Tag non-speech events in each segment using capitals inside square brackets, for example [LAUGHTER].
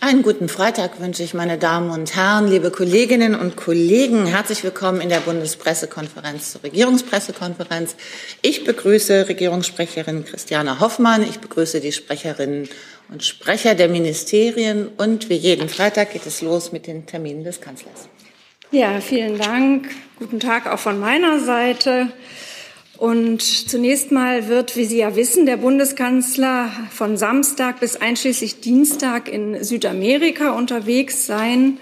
Einen guten Freitag wünsche ich, meine Damen und Herren, liebe Kolleginnen und Kollegen. Herzlich willkommen in der Bundespressekonferenz zur Regierungspressekonferenz. Ich begrüße Regierungssprecherin Christiane Hoffmann. Ich begrüße die Sprecherinnen und Sprecher der Ministerien. Und wie jeden Freitag geht es los mit den Terminen des Kanzlers. Ja, vielen Dank. Guten Tag auch von meiner Seite. Und zunächst mal wird, wie Sie ja wissen, der Bundeskanzler von Samstag bis einschließlich Dienstag in Südamerika unterwegs sein.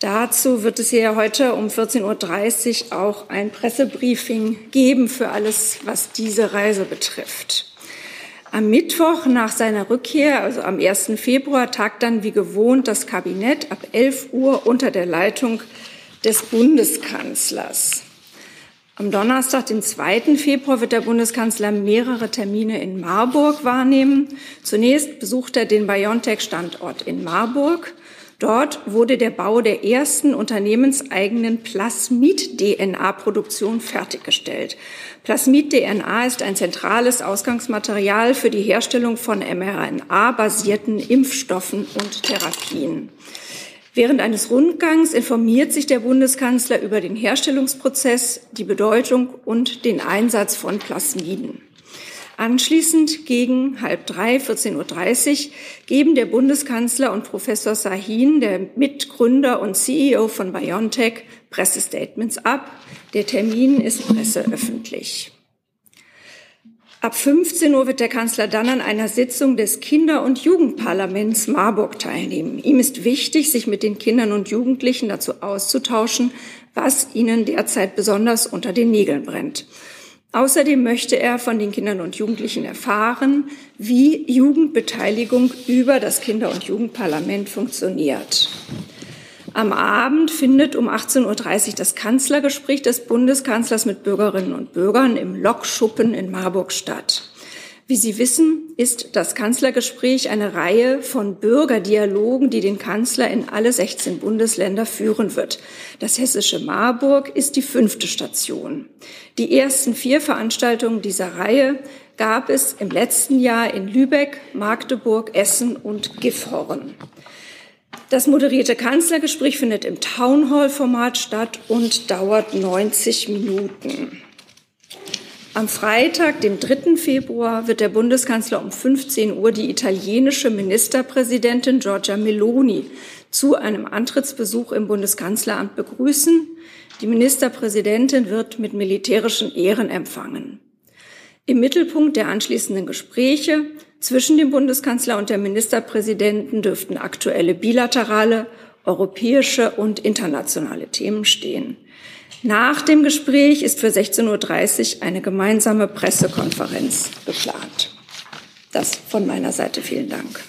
Dazu wird es hier heute um 14.30 Uhr auch ein Pressebriefing geben für alles, was diese Reise betrifft. Am Mittwoch nach seiner Rückkehr, also am 1. Februar, tagt dann wie gewohnt das Kabinett ab 11 Uhr unter der Leitung des Bundeskanzlers. Am Donnerstag, den 2. Februar, wird der Bundeskanzler mehrere Termine in Marburg wahrnehmen. Zunächst besucht er den BioNTech-Standort in Marburg. Dort wurde der Bau der ersten unternehmenseigenen Plasmid-DNA-Produktion fertiggestellt. Plasmid-DNA ist ein zentrales Ausgangsmaterial für die Herstellung von mRNA-basierten Impfstoffen und Therapien. Während eines Rundgangs informiert sich der Bundeskanzler über den Herstellungsprozess, die Bedeutung und den Einsatz von Plasmiden. Anschließend gegen halb drei, 14.30 Uhr, geben der Bundeskanzler und Professor Sahin, der Mitgründer und CEO von BioNTech, Pressestatements ab. Der Termin ist presseöffentlich. Ab 15 Uhr wird der Kanzler dann an einer Sitzung des Kinder- und Jugendparlaments Marburg teilnehmen. Ihm ist wichtig, sich mit den Kindern und Jugendlichen dazu auszutauschen, was ihnen derzeit besonders unter den Nägeln brennt. Außerdem möchte er von den Kindern und Jugendlichen erfahren, wie Jugendbeteiligung über das Kinder- und Jugendparlament funktioniert. Am Abend findet um 18.30 Uhr das Kanzlergespräch des Bundeskanzlers mit Bürgerinnen und Bürgern im Lokschuppen in Marburg statt. Wie Sie wissen, ist das Kanzlergespräch eine Reihe von Bürgerdialogen, die den Kanzler in alle 16 Bundesländer führen wird. Das hessische Marburg ist die fünfte Station. Die ersten vier Veranstaltungen dieser Reihe gab es im letzten Jahr in Lübeck, Magdeburg, Essen und Gifhorn. Das moderierte Kanzlergespräch findet im Townhall-Format statt und dauert 90 Minuten. Am Freitag, dem 3. Februar, wird der Bundeskanzler um 15 Uhr die italienische Ministerpräsidentin Giorgia Meloni zu einem Antrittsbesuch im Bundeskanzleramt begrüßen. Die Ministerpräsidentin wird mit militärischen Ehren empfangen. Im Mittelpunkt der anschließenden Gespräche zwischen dem Bundeskanzler und der Ministerpräsidenten dürften aktuelle bilaterale, europäische und internationale Themen stehen. Nach dem Gespräch ist für 16.30 Uhr eine gemeinsame Pressekonferenz geplant. Das von meiner Seite. Vielen Dank.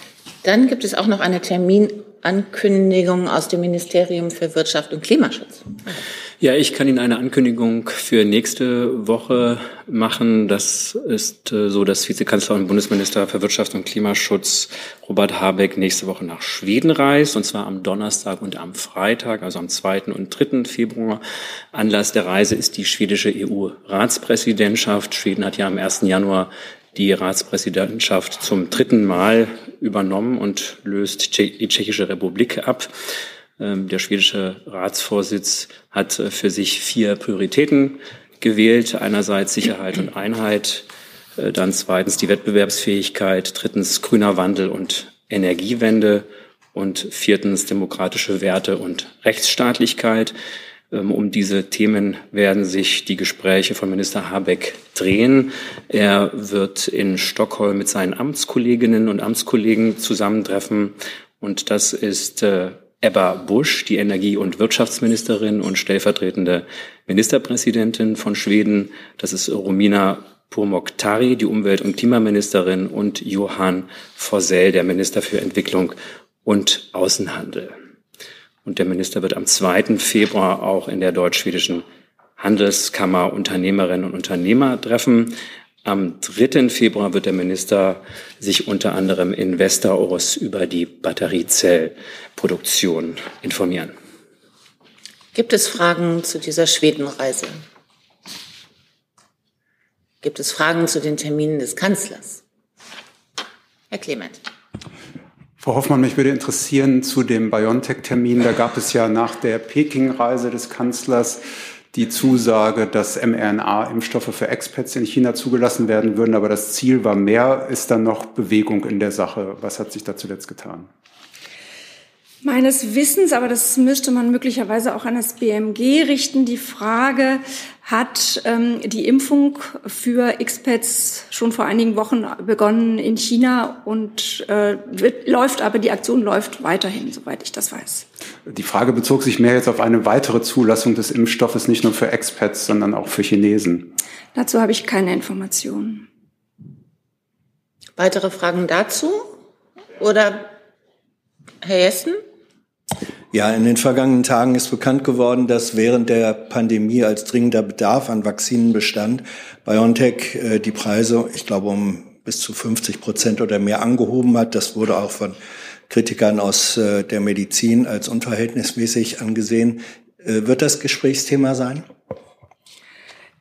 Dann gibt es auch noch eine Terminankündigung aus dem Ministerium für Wirtschaft und Klimaschutz. Ja, ich kann Ihnen eine Ankündigung für nächste Woche machen. Das ist äh, so, dass Vizekanzler und Bundesminister für Wirtschaft und Klimaschutz Robert Habeck nächste Woche nach Schweden reist, und zwar am Donnerstag und am Freitag, also am 2. und 3. Februar. Anlass der Reise ist die schwedische EU-Ratspräsidentschaft. Schweden hat ja am 1. Januar die Ratspräsidentschaft zum dritten Mal übernommen und löst die Tschechische Republik ab. Ähm, der schwedische Ratsvorsitz hat äh, für sich vier Prioritäten gewählt. Einerseits Sicherheit und Einheit, äh, dann zweitens die Wettbewerbsfähigkeit, drittens grüner Wandel und Energiewende und viertens demokratische Werte und Rechtsstaatlichkeit. Ähm, um diese Themen werden sich die Gespräche von Minister Habeck drehen. Er wird in Stockholm mit seinen Amtskolleginnen und Amtskollegen zusammentreffen. Und das ist äh, Ebba Busch, die Energie- und Wirtschaftsministerin und stellvertretende Ministerpräsidentin von Schweden. Das ist Romina Pourmokhtari, die Umwelt- und Klimaministerin und Johann Forsell, der Minister für Entwicklung und Außenhandel. Und der Minister wird am 2. Februar auch in der deutsch-schwedischen Handelskammer Unternehmerinnen und Unternehmer treffen. Am 3. Februar wird der Minister sich unter anderem in Westeros über die Batteriezellproduktion informieren. Gibt es Fragen zu dieser Schwedenreise? Gibt es Fragen zu den Terminen des Kanzlers? Herr Clement. Frau Hoffmann, mich würde interessieren zu dem BioNTech-Termin. Da gab es ja nach der Peking-Reise des Kanzlers die Zusage, dass mRNA-Impfstoffe für Expats in China zugelassen werden würden. Aber das Ziel war mehr. Ist da noch Bewegung in der Sache? Was hat sich da zuletzt getan? Meines Wissens, aber das müsste man möglicherweise auch an das BMG richten, die Frage, hat ähm, die Impfung für Expats schon vor einigen Wochen begonnen in China und äh, wird, läuft aber, die Aktion läuft weiterhin, soweit ich das weiß. Die Frage bezog sich mehr jetzt auf eine weitere Zulassung des Impfstoffes, nicht nur für Expats, sondern auch für Chinesen. Dazu habe ich keine Informationen. Weitere Fragen dazu? Oder Herr Jessen? Ja, in den vergangenen Tagen ist bekannt geworden, dass während der Pandemie als dringender Bedarf an Vakzinen bestand, BioNTech äh, die Preise, ich glaube, um bis zu 50 Prozent oder mehr angehoben hat. Das wurde auch von Kritikern aus äh, der Medizin als unverhältnismäßig angesehen. Äh, wird das Gesprächsthema sein?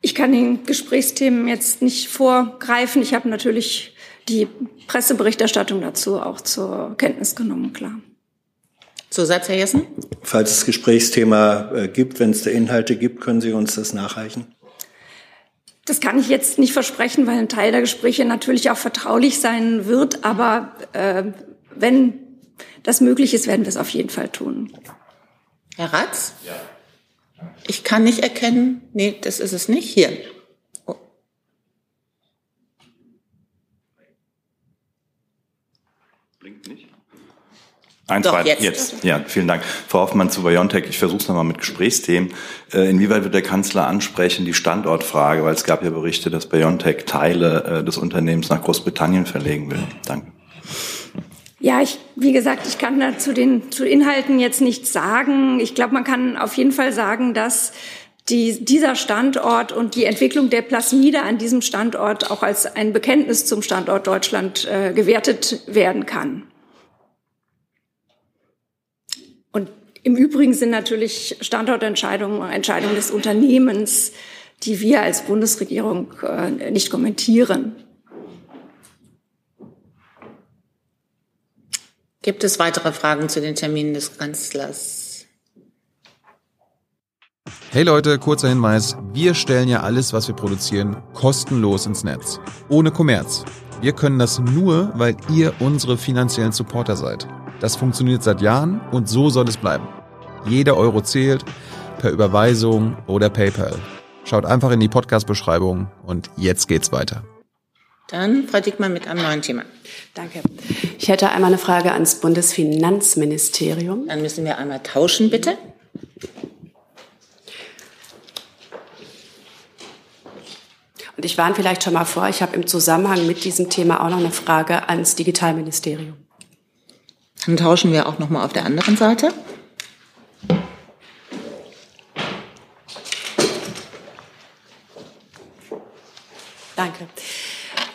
Ich kann den Gesprächsthemen jetzt nicht vorgreifen. Ich habe natürlich die Presseberichterstattung dazu auch zur Kenntnis genommen, klar. Zusatz, Herr Jessen? Falls es Gesprächsthema äh, gibt, wenn es da Inhalte gibt, können Sie uns das nachreichen? Das kann ich jetzt nicht versprechen, weil ein Teil der Gespräche natürlich auch vertraulich sein wird. Aber äh, wenn das möglich ist, werden wir es auf jeden Fall tun. Herr Ratz? Ja. Ich kann nicht erkennen, nee, das ist es nicht. Hier. Oh. Blinkt nicht? Ein, Doch, zwei, jetzt. jetzt. Ja, vielen Dank. Frau Hoffmann zu BioNTech. Ich versuche es nochmal mit Gesprächsthemen. Äh, inwieweit wird der Kanzler ansprechen die Standortfrage? Weil es gab ja Berichte, dass BioNTech Teile äh, des Unternehmens nach Großbritannien verlegen will. Danke. Ja, ich, wie gesagt, ich kann da zu den zu Inhalten jetzt nichts sagen. Ich glaube, man kann auf jeden Fall sagen, dass die, dieser Standort und die Entwicklung der Plasmide an diesem Standort auch als ein Bekenntnis zum Standort Deutschland äh, gewertet werden kann. Und im Übrigen sind natürlich Standortentscheidungen Entscheidungen des Unternehmens, die wir als Bundesregierung äh, nicht kommentieren. Gibt es weitere Fragen zu den Terminen des Kanzlers? Hey Leute, kurzer Hinweis. Wir stellen ja alles, was wir produzieren, kostenlos ins Netz. Ohne Kommerz. Wir können das nur, weil ihr unsere finanziellen Supporter seid. Das funktioniert seit Jahren und so soll es bleiben. Jeder Euro zählt, per Überweisung oder PayPal. Schaut einfach in die Podcast-Beschreibung und jetzt geht's weiter. Dann Frau Dickmann mit einem neuen Thema. Danke. Ich hätte einmal eine Frage ans Bundesfinanzministerium. Dann müssen wir einmal tauschen, bitte. Und ich warne vielleicht schon mal vor, ich habe im Zusammenhang mit diesem Thema auch noch eine Frage ans Digitalministerium. Dann tauschen wir auch noch mal auf der anderen Seite. Danke.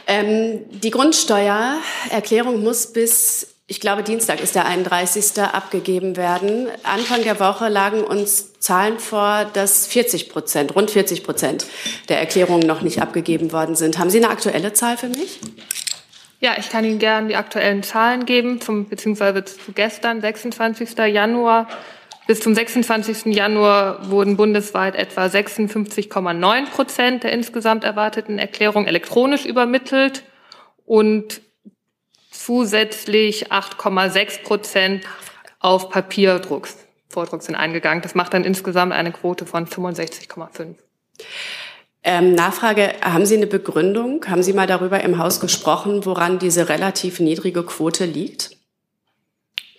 Ähm, die Grundsteuererklärung muss bis, ich glaube, Dienstag ist der 31. abgegeben werden. Anfang der Woche lagen uns Zahlen vor, dass 40 Prozent, rund 40 Prozent der Erklärungen noch nicht abgegeben worden sind. Haben Sie eine aktuelle Zahl für mich? Ja, ich kann Ihnen gerne die aktuellen Zahlen geben, zum, beziehungsweise zu gestern, 26. Januar. Bis zum 26. Januar wurden bundesweit etwa 56,9 Prozent der insgesamt erwarteten Erklärungen elektronisch übermittelt und zusätzlich 8,6 Prozent auf Papierdrucks, Vordruck sind eingegangen. Das macht dann insgesamt eine Quote von 65,5. Ähm, Nachfrage, haben Sie eine Begründung? Haben Sie mal darüber im Haus gesprochen, woran diese relativ niedrige Quote liegt?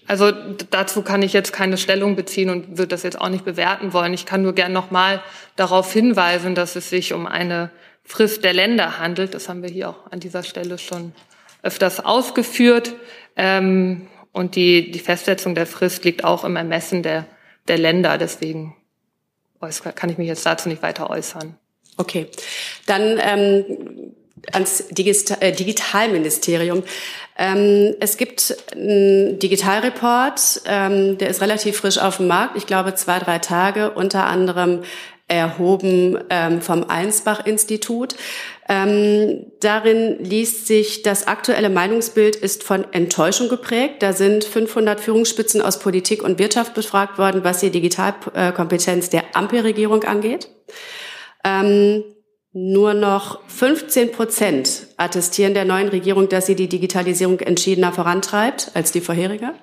Also dazu kann ich jetzt keine Stellung beziehen und würde das jetzt auch nicht bewerten wollen. Ich kann nur gern nochmal darauf hinweisen, dass es sich um eine Frist der Länder handelt. Das haben wir hier auch an dieser Stelle schon öfters ausgeführt. Ähm, und die, die Festsetzung der Frist liegt auch im Ermessen der, der Länder. Deswegen kann ich mich jetzt dazu nicht weiter äußern. Okay, dann ähm, ans äh, Digitalministerium. Ähm, es gibt einen Digitalreport, ähm, der ist relativ frisch auf dem Markt, ich glaube zwei, drei Tage, unter anderem erhoben ähm, vom Einsbach-Institut. Ähm, darin liest sich, das aktuelle Meinungsbild ist von Enttäuschung geprägt. Da sind 500 Führungsspitzen aus Politik und Wirtschaft befragt worden, was die Digitalkompetenz der Ampelregierung angeht. Ähm, nur noch 15 Prozent attestieren der neuen Regierung, dass sie die Digitalisierung entschiedener vorantreibt als die vorherige.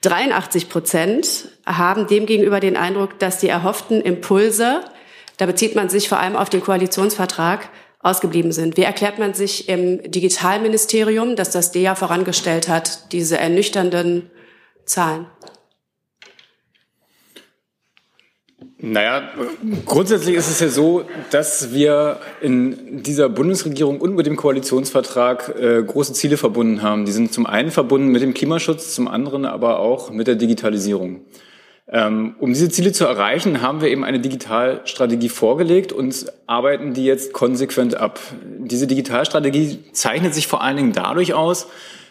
83 Prozent haben demgegenüber den Eindruck, dass die erhofften Impulse, da bezieht man sich vor allem auf den Koalitionsvertrag, ausgeblieben sind. Wie erklärt man sich im Digitalministerium, dass das DEA vorangestellt hat, diese ernüchternden Zahlen? Naja, grundsätzlich ist es ja so, dass wir in dieser Bundesregierung und mit dem Koalitionsvertrag äh, große Ziele verbunden haben. Die sind zum einen verbunden mit dem Klimaschutz, zum anderen aber auch mit der Digitalisierung. Ähm, um diese Ziele zu erreichen, haben wir eben eine Digitalstrategie vorgelegt und arbeiten die jetzt konsequent ab. Diese Digitalstrategie zeichnet sich vor allen Dingen dadurch aus,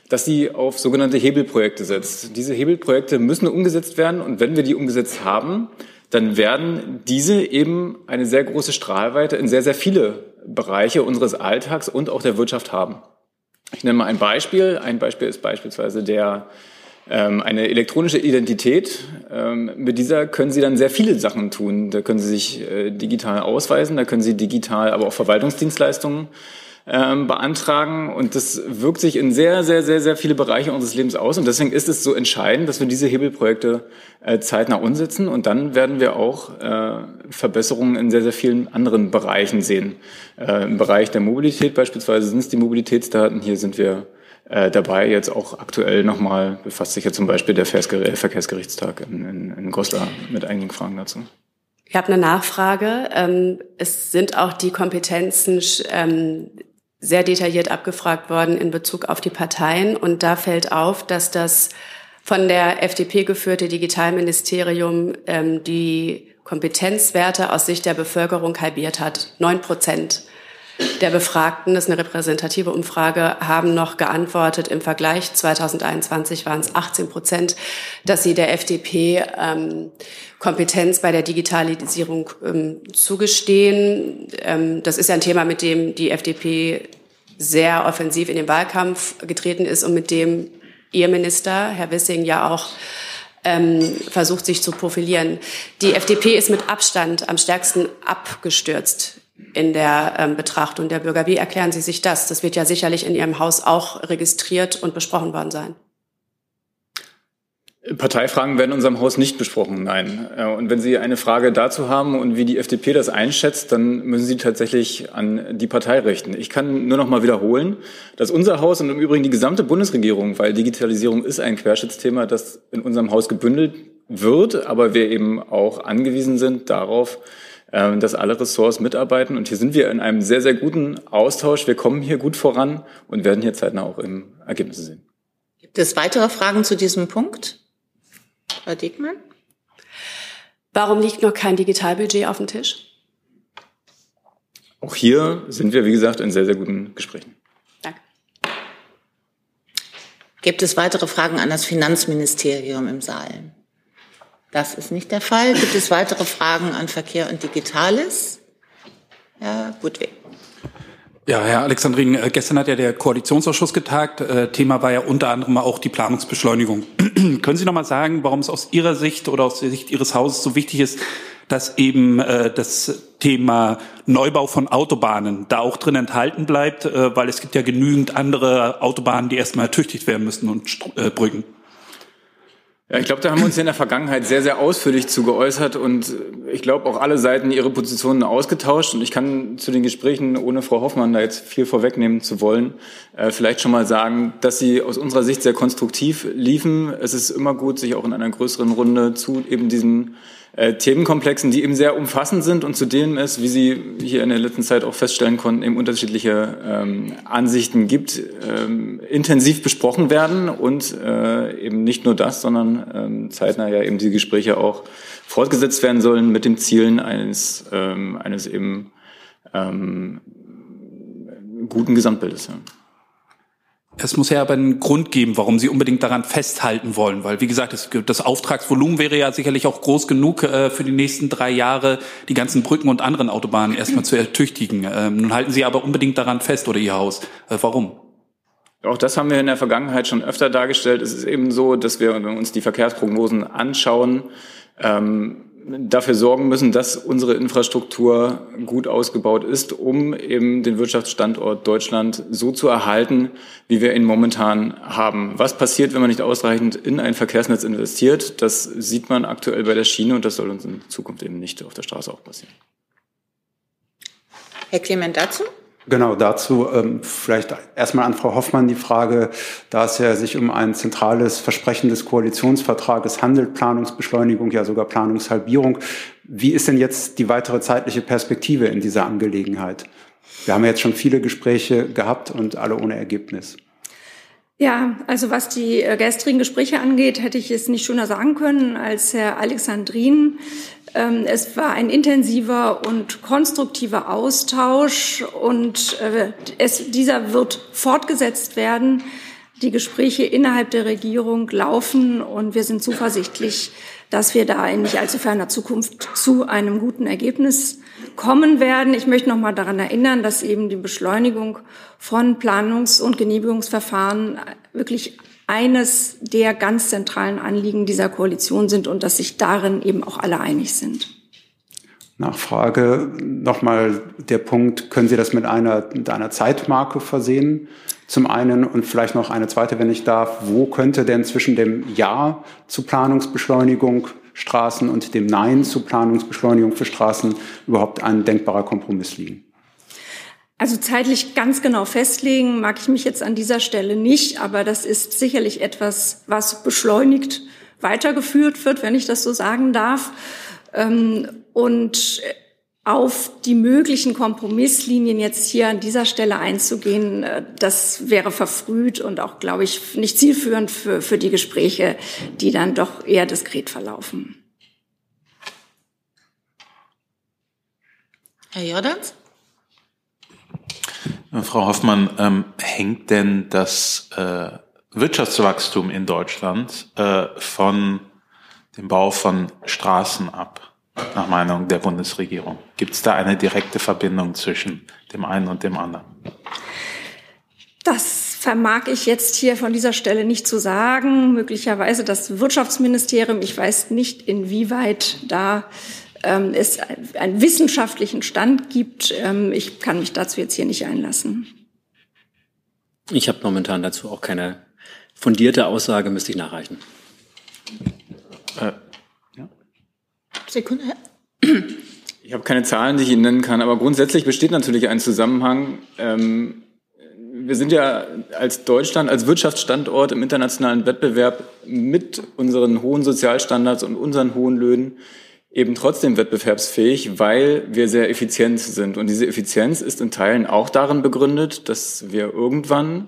dass sie auf sogenannte Hebelprojekte setzt. Diese Hebelprojekte müssen umgesetzt werden und wenn wir die umgesetzt haben, dann werden diese eben eine sehr große Strahlweite in sehr, sehr viele Bereiche unseres Alltags und auch der Wirtschaft haben. Ich nenne mal ein Beispiel. Ein Beispiel ist beispielsweise der ähm, eine elektronische Identität. Ähm, mit dieser können Sie dann sehr viele Sachen tun. Da können Sie sich äh, digital ausweisen, da können Sie digital aber auch Verwaltungsdienstleistungen ähm, beantragen. Und das wirkt sich in sehr, sehr, sehr, sehr viele Bereiche unseres Lebens aus. Und deswegen ist es so entscheidend, dass wir diese Hebelprojekte äh, zeitnah umsetzen. Und dann werden wir auch äh, Verbesserungen in sehr, sehr vielen anderen Bereichen sehen. Äh, Im Bereich der Mobilität beispielsweise sind es die Mobilitätsdaten. Hier sind wir äh, dabei. Jetzt auch aktuell nochmal befasst sich ja zum Beispiel der Verkehrsgerichtstag in, in, in Goslar mit einigen Fragen dazu. Ich habe eine Nachfrage. Ähm, es sind auch die Kompetenzen ähm, sehr detailliert abgefragt worden in Bezug auf die Parteien. Und da fällt auf, dass das von der FDP geführte Digitalministerium ähm, die Kompetenzwerte aus Sicht der Bevölkerung halbiert hat. Neun Prozent der Befragten, das ist eine repräsentative Umfrage, haben noch geantwortet. Im Vergleich 2021 waren es 18 Prozent, dass sie der FDP ähm, Kompetenz bei der Digitalisierung ähm, zugestehen. Ähm, das ist ja ein Thema, mit dem die FDP sehr offensiv in den Wahlkampf getreten ist und mit dem Ihr Minister, Herr Wissing, ja auch ähm, versucht, sich zu profilieren. Die FDP ist mit Abstand am stärksten abgestürzt in der ähm, Betrachtung der Bürger. Wie erklären Sie sich das? Das wird ja sicherlich in Ihrem Haus auch registriert und besprochen worden sein. Parteifragen werden in unserem Haus nicht besprochen, nein. Äh, und wenn Sie eine Frage dazu haben und wie die FDP das einschätzt, dann müssen Sie tatsächlich an die Partei richten. Ich kann nur noch mal wiederholen, dass unser Haus und im Übrigen die gesamte Bundesregierung, weil Digitalisierung ist ein Querschnittsthema, das in unserem Haus gebündelt wird, aber wir eben auch angewiesen sind darauf, dass alle Ressorts mitarbeiten. Und hier sind wir in einem sehr, sehr guten Austausch. Wir kommen hier gut voran und werden hier zeitnah auch im Ergebnisse sehen. Gibt es weitere Fragen zu diesem Punkt? Frau Diekmann? Warum liegt noch kein Digitalbudget auf dem Tisch? Auch hier sind wir, wie gesagt, in sehr, sehr guten Gesprächen. Danke. Gibt es weitere Fragen an das Finanzministerium im Saal? Das ist nicht der Fall. Gibt es weitere Fragen an Verkehr und Digitales? Herr Budwig. Ja, Herr Alexandrin, äh, gestern hat ja der Koalitionsausschuss getagt. Äh, Thema war ja unter anderem auch die Planungsbeschleunigung. [CLEARS THROAT] Können Sie noch mal sagen, warum es aus Ihrer Sicht oder aus der Sicht Ihres Hauses so wichtig ist, dass eben äh, das Thema Neubau von Autobahnen da auch drin enthalten bleibt, weil es gibt ja genügend andere Autobahnen, die erstmal ertüchtigt werden müssen und Brücken. Ja, ich glaube, da haben wir uns in der Vergangenheit sehr, sehr ausführlich zu geäußert und ich glaube auch alle Seiten ihre Positionen ausgetauscht und ich kann zu den Gesprächen, ohne Frau Hoffmann da jetzt viel vorwegnehmen zu wollen, äh, vielleicht schon mal sagen, dass sie aus unserer Sicht sehr konstruktiv liefen. Es ist immer gut, sich auch in einer größeren Runde zu eben diesen äh, Themenkomplexen, die eben sehr umfassend sind und zu denen es, wie Sie hier in der letzten Zeit auch feststellen konnten, eben unterschiedliche ähm, Ansichten gibt, ähm, intensiv besprochen werden und äh, eben nicht nur das, sondern ähm, zeitnah ja eben die Gespräche auch fortgesetzt werden sollen mit den Zielen eines, ähm, eines eben ähm, guten Gesamtbildes. Ja. Es muss ja aber einen Grund geben, warum Sie unbedingt daran festhalten wollen, weil wie gesagt, das, das Auftragsvolumen wäre ja sicherlich auch groß genug äh, für die nächsten drei Jahre, die ganzen Brücken und anderen Autobahnen erstmal zu ertüchtigen. Ähm, nun halten Sie aber unbedingt daran fest oder Ihr Haus. Äh, warum? Auch das haben wir in der Vergangenheit schon öfter dargestellt. Es ist eben so, dass wir, uns die Verkehrsprognosen anschauen, ähm, dafür sorgen müssen, dass unsere Infrastruktur gut ausgebaut ist, um eben den Wirtschaftsstandort Deutschland so zu erhalten, wie wir ihn momentan haben. Was passiert, wenn man nicht ausreichend in ein Verkehrsnetz investiert? Das sieht man aktuell bei der Schiene und das soll uns in Zukunft eben nicht auf der Straße auch passieren. Herr Clement dazu? Genau, dazu ähm, vielleicht erstmal an Frau Hoffmann die Frage, da es ja sich um ein zentrales Versprechen des Koalitionsvertrages handelt, Planungsbeschleunigung, ja sogar Planungshalbierung. Wie ist denn jetzt die weitere zeitliche Perspektive in dieser Angelegenheit? Wir haben ja jetzt schon viele Gespräche gehabt und alle ohne Ergebnis. Ja, also was die äh, gestrigen Gespräche angeht, hätte ich es nicht schöner sagen können als Herr Alexandrin. Ähm, es war ein intensiver und konstruktiver Austausch und äh, es, dieser wird fortgesetzt werden. Die Gespräche innerhalb der Regierung laufen und wir sind zuversichtlich, dass wir da in nicht allzu ferner Zukunft zu einem guten Ergebnis kommen werden. Ich möchte noch mal daran erinnern, dass eben die Beschleunigung von Planungs- und Genehmigungsverfahren wirklich eines der ganz zentralen Anliegen dieser Koalition sind und dass sich darin eben auch alle einig sind. Nachfrage, nochmal der Punkt, können Sie das mit einer, mit einer Zeitmarke versehen? Zum einen und vielleicht noch eine zweite, wenn ich darf, wo könnte denn zwischen dem Ja zu Planungsbeschleunigung Straßen und dem Nein zu Planungsbeschleunigung für Straßen überhaupt ein denkbarer Kompromiss liegen? Also zeitlich ganz genau festlegen mag ich mich jetzt an dieser Stelle nicht, aber das ist sicherlich etwas, was beschleunigt weitergeführt wird, wenn ich das so sagen darf. Ähm, und auf die möglichen Kompromisslinien jetzt hier an dieser Stelle einzugehen, äh, das wäre verfrüht und auch, glaube ich, nicht zielführend für, für die Gespräche, die dann doch eher diskret verlaufen. Herr Jordans? Frau Hoffmann, ähm, hängt denn das äh, Wirtschaftswachstum in Deutschland äh, von dem Bau von Straßen ab, nach Meinung der Bundesregierung? Gibt es da eine direkte Verbindung zwischen dem einen und dem anderen? Das vermag ich jetzt hier von dieser Stelle nicht zu sagen. Möglicherweise das Wirtschaftsministerium. Ich weiß nicht, inwieweit da ähm, es einen wissenschaftlichen Stand gibt. Ähm, ich kann mich dazu jetzt hier nicht einlassen. Ich habe momentan dazu auch keine fundierte Aussage, müsste ich nachreichen. Äh. Sekunde. Ich habe keine Zahlen, die ich Ihnen nennen kann, aber grundsätzlich besteht natürlich ein Zusammenhang. Ähm, wir sind ja als Deutschland, als Wirtschaftsstandort im internationalen Wettbewerb mit unseren hohen Sozialstandards und unseren hohen Löhnen eben trotzdem wettbewerbsfähig, weil wir sehr effizient sind. Und diese Effizienz ist in Teilen auch darin begründet, dass wir irgendwann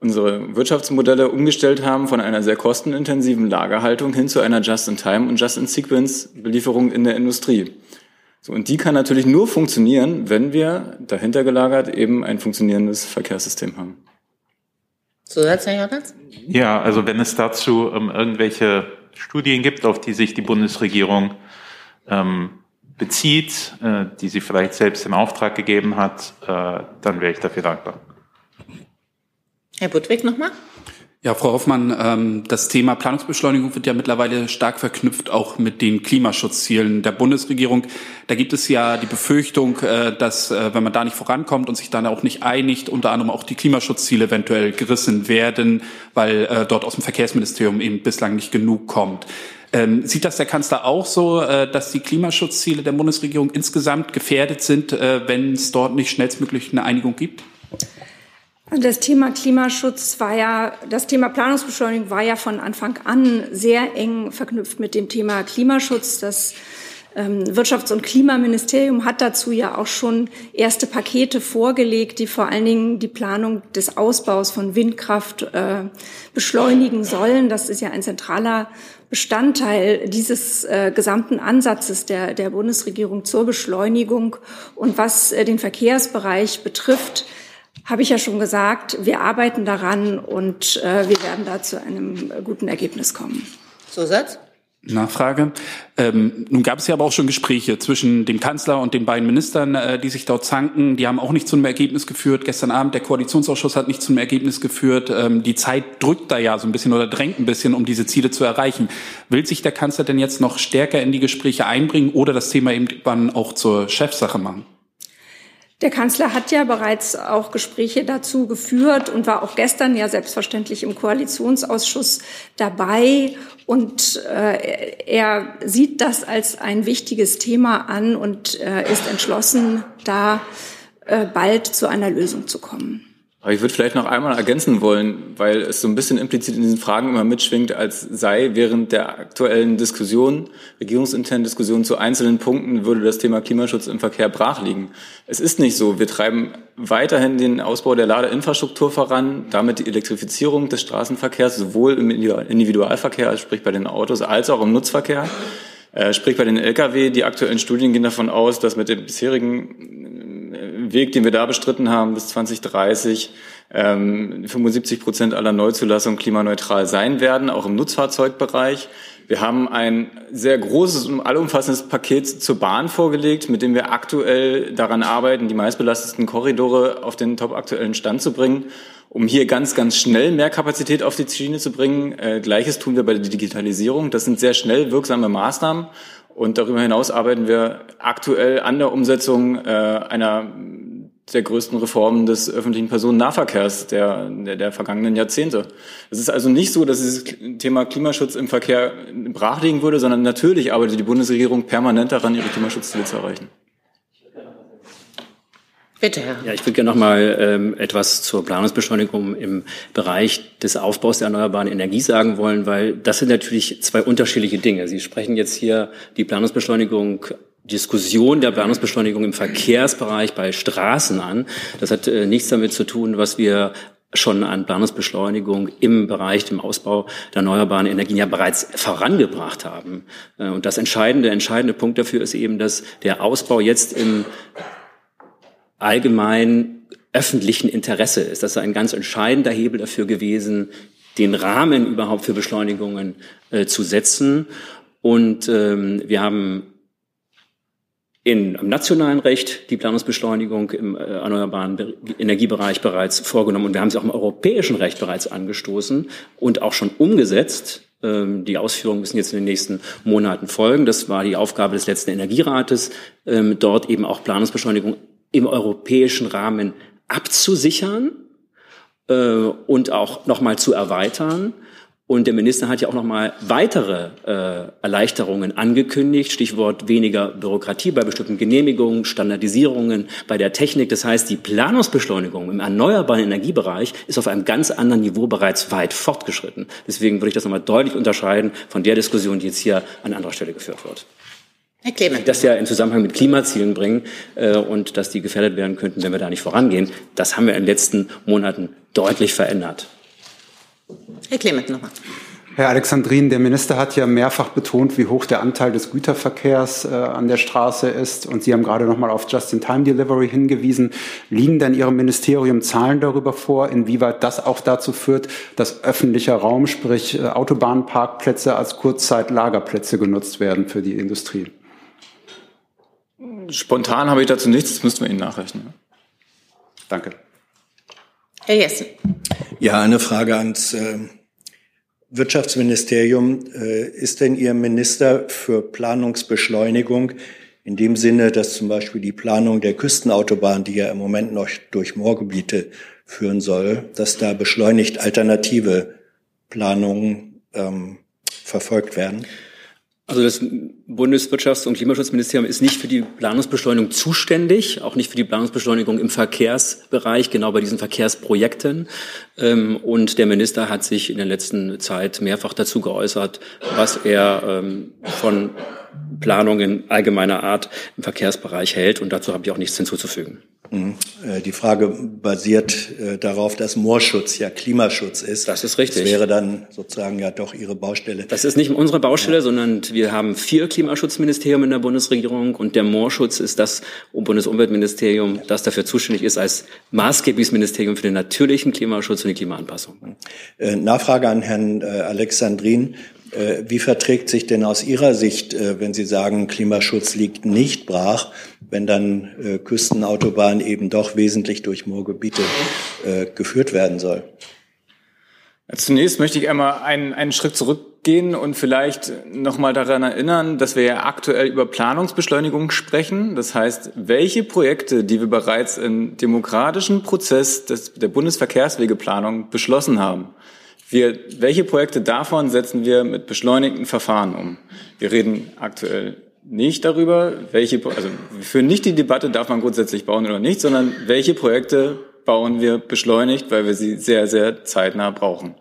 unsere Wirtschaftsmodelle umgestellt haben von einer sehr kostenintensiven Lagerhaltung hin zu einer Just-in-Time und Just-in-Sequence-Belieferung in der Industrie. So, und die kann natürlich nur funktionieren, wenn wir dahinter gelagert eben ein funktionierendes Verkehrssystem haben. Zusatz, Herr Jordans? Ja, also wenn es dazu ähm, irgendwelche Studien gibt, auf die sich die Bundesregierung ähm, bezieht, äh, die sie vielleicht selbst in Auftrag gegeben hat, äh, dann wäre ich dafür dankbar. Herr Budwig nochmal. Ja, Frau Hoffmann, ähm, das Thema Planungsbeschleunigung wird ja mittlerweile stark verknüpft auch mit den Klimaschutzzielen der Bundesregierung. Da gibt es ja die Befürchtung, äh, dass äh, wenn man da nicht vorankommt und sich dann auch nicht einigt, unter anderem auch die Klimaschutzziele eventuell gerissen werden, weil äh, dort aus dem Verkehrsministerium eben bislang nicht genug kommt. Ähm, sieht das der Kanzler auch so, dass die Klimaschutzziele der Bundesregierung insgesamt gefährdet sind, wenn es dort nicht schnellstmöglich eine Einigung gibt? Das Thema Klimaschutz war ja, das Thema Planungsbeschleunigung war ja von Anfang an sehr eng verknüpft mit dem Thema Klimaschutz. Das ähm, Wirtschafts- und Klimaministerium hat dazu ja auch schon erste Pakete vorgelegt, die vor allen Dingen die Planung des Ausbaus von Windkraft äh, beschleunigen sollen. Das ist ja ein zentraler Bestandteil dieses äh, gesamten Ansatzes der, der Bundesregierung zur Beschleunigung. Und was äh, den Verkehrsbereich betrifft, habe ich ja schon gesagt, wir arbeiten daran und äh, wir werden da zu einem guten Ergebnis kommen. Zusatz? Nachfrage. Ähm, nun gab es ja aber auch schon Gespräche zwischen dem Kanzler und den beiden Ministern, äh, die sich dort zanken. Die haben auch nicht zu einem Ergebnis geführt. Gestern Abend der Koalitionsausschuss hat nicht zu einem Ergebnis geführt. Ähm, die Zeit drückt da ja so ein bisschen oder drängt ein bisschen, um diese Ziele zu erreichen. Will sich der Kanzler denn jetzt noch stärker in die Gespräche einbringen oder das Thema eben dann auch zur Chefsache machen? Der Kanzler hat ja bereits auch Gespräche dazu geführt und war auch gestern ja selbstverständlich im Koalitionsausschuss dabei. Und äh, er sieht das als ein wichtiges Thema an und äh, ist entschlossen, da äh, bald zu einer Lösung zu kommen. Aber ich würde vielleicht noch einmal ergänzen wollen, weil es so ein bisschen implizit in diesen Fragen immer mitschwingt, als sei während der aktuellen Diskussion, regierungsinternen Diskussion zu einzelnen Punkten, würde das Thema Klimaschutz im Verkehr brach liegen. Es ist nicht so. Wir treiben weiterhin den Ausbau der Ladeinfrastruktur voran, damit die Elektrifizierung des Straßenverkehrs sowohl im Individualverkehr, also sprich bei den Autos, als auch im Nutzverkehr. Äh, sprich bei den Lkw, die aktuellen Studien gehen davon aus, dass mit dem bisherigen Weg, den wir da bestritten haben, bis 2030 ähm, 75 Prozent aller Neuzulassungen klimaneutral sein werden, auch im Nutzfahrzeugbereich. Wir haben ein sehr großes und allumfassendes Paket zur Bahn vorgelegt, mit dem wir aktuell daran arbeiten, die meistbelasteten Korridore auf den top aktuellen Stand zu bringen, um hier ganz, ganz schnell mehr Kapazität auf die Schiene zu bringen. Äh, Gleiches tun wir bei der Digitalisierung. Das sind sehr schnell wirksame Maßnahmen. Und darüber hinaus arbeiten wir aktuell an der Umsetzung äh, einer der größten Reformen des öffentlichen Personennahverkehrs der, der, der vergangenen Jahrzehnte. Es ist also nicht so, dass dieses Thema Klimaschutz im Verkehr brachlegen würde, sondern natürlich arbeitet die Bundesregierung permanent daran, ihre Klimaschutzziele zu erreichen. Bitte, Herr. Ja, ich würde gerne noch mal ähm, etwas zur Planungsbeschleunigung im Bereich des Aufbaus der erneuerbaren Energie sagen wollen, weil das sind natürlich zwei unterschiedliche Dinge. Sie sprechen jetzt hier die Planungsbeschleunigung Diskussion der Planungsbeschleunigung im Verkehrsbereich bei Straßen an. Das hat äh, nichts damit zu tun, was wir schon an Planungsbeschleunigung im Bereich dem Ausbau der erneuerbaren Energien ja bereits vorangebracht haben. Äh, und das entscheidende, entscheidende Punkt dafür ist eben, dass der Ausbau jetzt im allgemein öffentlichen Interesse ist. Das ist ein ganz entscheidender Hebel dafür gewesen, den Rahmen überhaupt für Beschleunigungen äh, zu setzen. Und ähm, wir haben in, im nationalen Recht die Planungsbeschleunigung im äh, erneuerbaren Energiebereich bereits vorgenommen und wir haben sie auch im europäischen Recht bereits angestoßen und auch schon umgesetzt. Ähm, die Ausführungen müssen jetzt in den nächsten Monaten folgen. Das war die Aufgabe des letzten Energierates, ähm, dort eben auch Planungsbeschleunigung im europäischen Rahmen abzusichern äh, und auch nochmal zu erweitern. Und der Minister hat ja auch nochmal weitere äh, Erleichterungen angekündigt, Stichwort weniger Bürokratie bei bestimmten Genehmigungen, Standardisierungen bei der Technik. Das heißt, die Planungsbeschleunigung im erneuerbaren Energiebereich ist auf einem ganz anderen Niveau bereits weit fortgeschritten. Deswegen würde ich das nochmal deutlich unterscheiden von der Diskussion, die jetzt hier an anderer Stelle geführt wird. Herr Clement. Das ja in Zusammenhang mit Klimazielen bringen äh, und dass die gefährdet werden könnten, wenn wir da nicht vorangehen. Das haben wir in den letzten Monaten deutlich verändert. Herr Clement nochmal. Herr Alexandrin, der Minister hat ja mehrfach betont, wie hoch der Anteil des Güterverkehrs äh, an der Straße ist. Und Sie haben gerade noch mal auf Just-in-Time-Delivery hingewiesen. Liegen denn Ihrem Ministerium Zahlen darüber vor, inwieweit das auch dazu führt, dass öffentlicher Raum, sprich äh, Autobahnparkplätze als Kurzzeitlagerplätze genutzt werden für die Industrie? Spontan habe ich dazu nichts, das müssten wir Ihnen nachrechnen. Danke. Herr Jessen. Ja, eine Frage ans äh, Wirtschaftsministerium. Äh, ist denn Ihr Minister für Planungsbeschleunigung in dem Sinne, dass zum Beispiel die Planung der Küstenautobahn, die ja im Moment noch durch Moorgebiete führen soll, dass da beschleunigt alternative Planungen ähm, verfolgt werden? Also das Bundeswirtschafts- und Klimaschutzministerium ist nicht für die Planungsbeschleunigung zuständig, auch nicht für die Planungsbeschleunigung im Verkehrsbereich, genau bei diesen Verkehrsprojekten. Ähm, und der Minister hat sich in der letzten Zeit mehrfach dazu geäußert, was er ähm, von Planung in allgemeiner Art im Verkehrsbereich hält. Und dazu habe ich auch nichts hinzuzufügen. Mhm. Äh, die Frage basiert äh, darauf, dass Moorschutz ja Klimaschutz ist. Das ist richtig. Das wäre dann sozusagen ja doch Ihre Baustelle. Das ist nicht unsere Baustelle, ja. sondern wir haben vier Klimaschutzministerien in der Bundesregierung und der Moorschutz ist das Bundesumweltministerium, das dafür zuständig ist als maßgebliches Ministerium für den natürlichen Klimaschutz und die Klimaanpassung. Äh, Nachfrage an Herrn Alexandrin. Äh, wie verträgt sich denn aus Ihrer Sicht, äh, wenn Sie sagen, Klimaschutz liegt nicht brach, wenn dann äh, Küstenautobahn eben doch wesentlich durch Moorgebiete geführt werden soll? Zunächst möchte ich einmal einen, einen Schritt zurückgehen und vielleicht nochmal daran erinnern, dass wir ja aktuell über Planungsbeschleunigung sprechen. Das heißt, welche Projekte, die wir bereits im demokratischen Prozess des, der Bundesverkehrswegeplanung beschlossen haben, wir, welche Projekte davon setzen wir mit beschleunigten Verfahren um? Wir reden aktuell nicht darüber, welche, also wir führen nicht die Debatte, darf man grundsätzlich bauen oder nicht, sondern welche Projekte bauen wir beschleunigt, weil wir sie sehr, sehr zeitnah brauchen.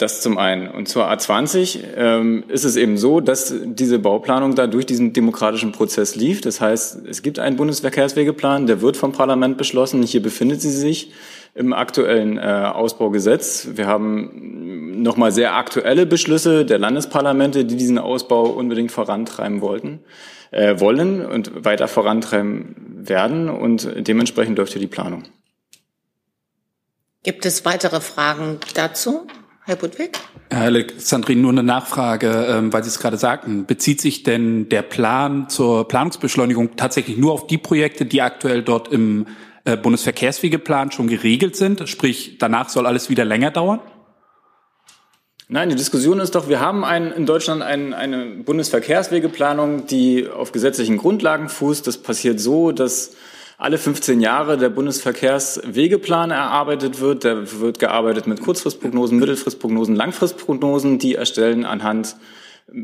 Das zum einen. Und zur A20 ähm, ist es eben so, dass diese Bauplanung da durch diesen demokratischen Prozess lief. Das heißt, es gibt einen Bundesverkehrswegeplan, der wird vom Parlament beschlossen. Hier befindet sie sich im aktuellen äh, Ausbaugesetz. Wir haben nochmal sehr aktuelle Beschlüsse der Landesparlamente, die diesen Ausbau unbedingt vorantreiben wollten, äh, wollen und weiter vorantreiben werden. Und dementsprechend läuft hier die Planung. Gibt es weitere Fragen dazu? Herr Budwig? Herr Alexandrin, nur eine Nachfrage, ähm, weil Sie es gerade sagten. Bezieht sich denn der Plan zur Planungsbeschleunigung tatsächlich nur auf die Projekte, die aktuell dort im äh, Bundesverkehrswegeplan schon geregelt sind? Sprich, danach soll alles wieder länger dauern? Nein, die Diskussion ist doch, wir haben ein, in Deutschland ein, eine Bundesverkehrswegeplanung, die auf gesetzlichen Grundlagen fußt. Das passiert so, dass alle 15 Jahre der Bundesverkehrswegeplan erarbeitet wird. Da wird gearbeitet mit Kurzfristprognosen, Mittelfristprognosen, Langfristprognosen. Die erstellen anhand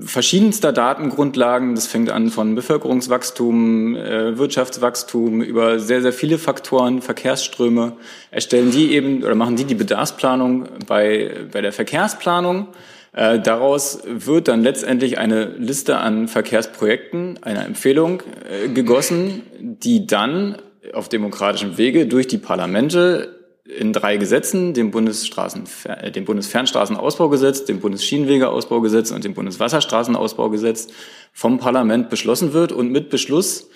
verschiedenster Datengrundlagen. Das fängt an von Bevölkerungswachstum, äh, Wirtschaftswachstum über sehr, sehr viele Faktoren, Verkehrsströme, erstellen die eben oder machen die die Bedarfsplanung bei, bei der Verkehrsplanung. Äh, daraus wird dann letztendlich eine Liste an Verkehrsprojekten, eine Empfehlung äh, gegossen, die dann auf demokratischem Wege durch die Parlamente in drei Gesetzen, dem, Bundesstraßen, äh, dem Bundesfernstraßenausbaugesetz, dem Bundesschienenwegeausbaugesetz und dem Bundeswasserstraßenausbaugesetz vom Parlament beschlossen wird und mit Beschluss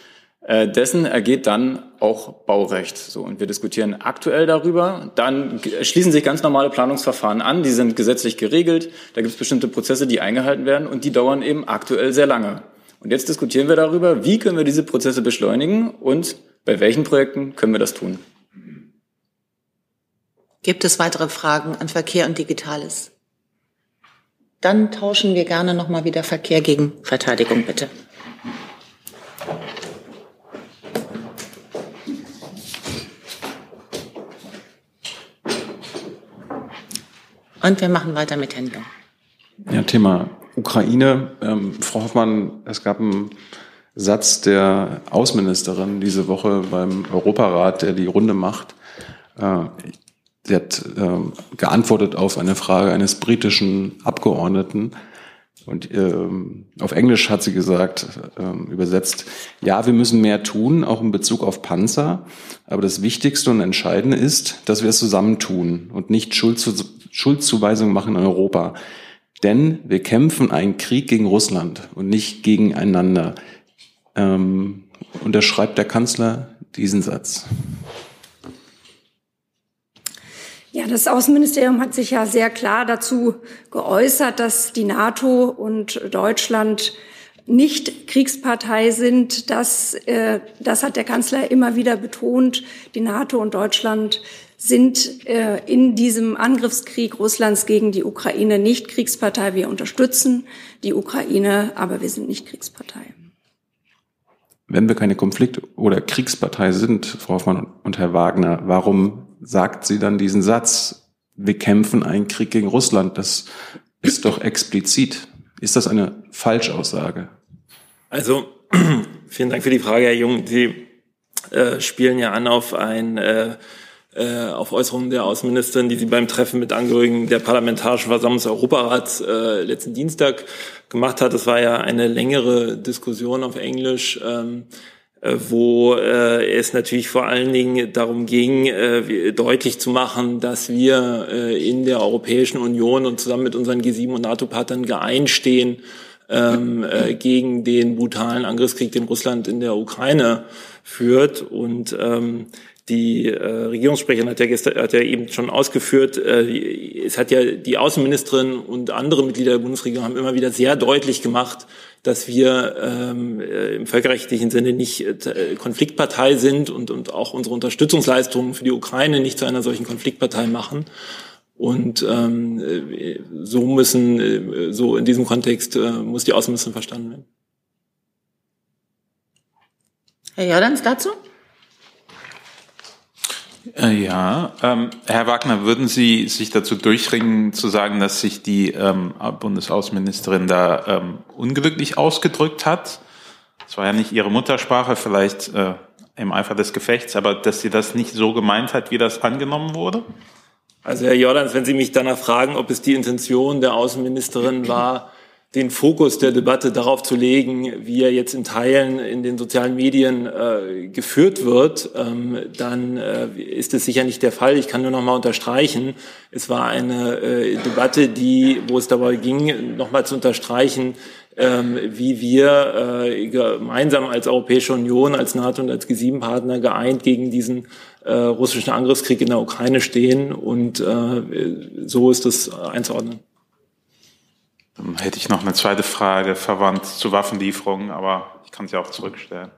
äh, dessen ergeht dann auch Baurecht. So, und wir diskutieren aktuell darüber. Dann schließen sich ganz normale Planungsverfahren an, die sind gesetzlich geregelt. Da gibt es bestimmte Prozesse, die eingehalten werden und die dauern eben aktuell sehr lange. Und jetzt diskutieren wir darüber, wie können wir diese Prozesse beschleunigen und bei welchen Projekten können wir das tun. Gibt es weitere Fragen an Verkehr und Digitales? Dann tauschen wir gerne nochmal wieder Verkehr gegen Verteidigung, bitte. Und wir machen weiter mit Herrn Jung. Ja, Thema Ukraine. Ähm, Frau Hoffmann, es gab einen Satz der Außenministerin diese Woche beim Europarat, der die Runde macht. Äh, Sie hat ähm, geantwortet auf eine Frage eines britischen Abgeordneten. Und ähm, auf Englisch hat sie gesagt, ähm, übersetzt, ja, wir müssen mehr tun, auch in Bezug auf Panzer. Aber das Wichtigste und Entscheidende ist, dass wir es zusammen tun und nicht Schuldzu Schuldzuweisungen machen in Europa. Denn wir kämpfen einen Krieg gegen Russland und nicht gegeneinander. Ähm, unterschreibt der Kanzler diesen Satz. Ja, das Außenministerium hat sich ja sehr klar dazu geäußert, dass die NATO und Deutschland nicht Kriegspartei sind. Das, äh, das hat der Kanzler immer wieder betont. Die NATO und Deutschland sind äh, in diesem Angriffskrieg Russlands gegen die Ukraine nicht Kriegspartei. Wir unterstützen die Ukraine, aber wir sind nicht Kriegspartei. Wenn wir keine Konflikt- oder Kriegspartei sind, Frau Hoffmann und Herr Wagner, warum sagt sie dann diesen Satz, wir kämpfen einen Krieg gegen Russland. Das ist doch explizit. Ist das eine Falschaussage? Also, [CLEARS THROAT] vielen Dank für die Frage, Herr Jung. Sie äh, spielen ja an auf ein äh, äh, auf Äußerungen der Außenministerin, die sie beim Treffen mit Angehörigen der Parlamentarischen Versammlung des Europarats äh, letzten Dienstag gemacht hat. Das war ja eine längere Diskussion auf Englisch. Ähm, äh, wo äh, es natürlich vor allen Dingen darum ging, äh, deutlich zu machen, dass wir äh, in der Europäischen Union und zusammen mit unseren G7 und NATO-Partnern geeinstehen ähm, äh, gegen den brutalen Angriffskrieg, den Russland in der Ukraine führt. Und ähm, die äh, Regierungssprecherin hat ja, gestern, hat ja eben schon ausgeführt, äh, es hat ja die Außenministerin und andere Mitglieder der Bundesregierung haben immer wieder sehr deutlich gemacht, dass wir ähm, äh, im völkerrechtlichen Sinne nicht äh, Konfliktpartei sind und, und auch unsere Unterstützungsleistungen für die Ukraine nicht zu einer solchen Konfliktpartei machen. Und ähm, äh, so müssen, äh, so in diesem Kontext äh, muss die Außenministerin verstanden werden. Herr Jordans dazu? Äh, ja, ähm, Herr Wagner, würden Sie sich dazu durchringen, zu sagen, dass sich die ähm, Bundesaußenministerin da ähm, unglücklich ausgedrückt hat? Das war ja nicht ihre Muttersprache, vielleicht äh, im Eifer des Gefechts, aber dass sie das nicht so gemeint hat, wie das angenommen wurde? Also Herr Jordans, wenn Sie mich danach fragen, ob es die Intention der Außenministerin war, den Fokus der Debatte darauf zu legen, wie er jetzt in Teilen in den sozialen Medien äh, geführt wird, ähm, dann äh, ist es sicher nicht der Fall. Ich kann nur noch mal unterstreichen, es war eine äh, Debatte, die, wo es dabei ging, noch mal zu unterstreichen, ähm, wie wir äh, gemeinsam als Europäische Union, als NATO und als G7-Partner geeint gegen diesen äh, russischen Angriffskrieg in der Ukraine stehen. Und äh, so ist es einzuordnen. Dann hätte ich noch eine zweite Frage verwandt zu Waffenlieferungen, aber ich kann sie auch zurückstellen.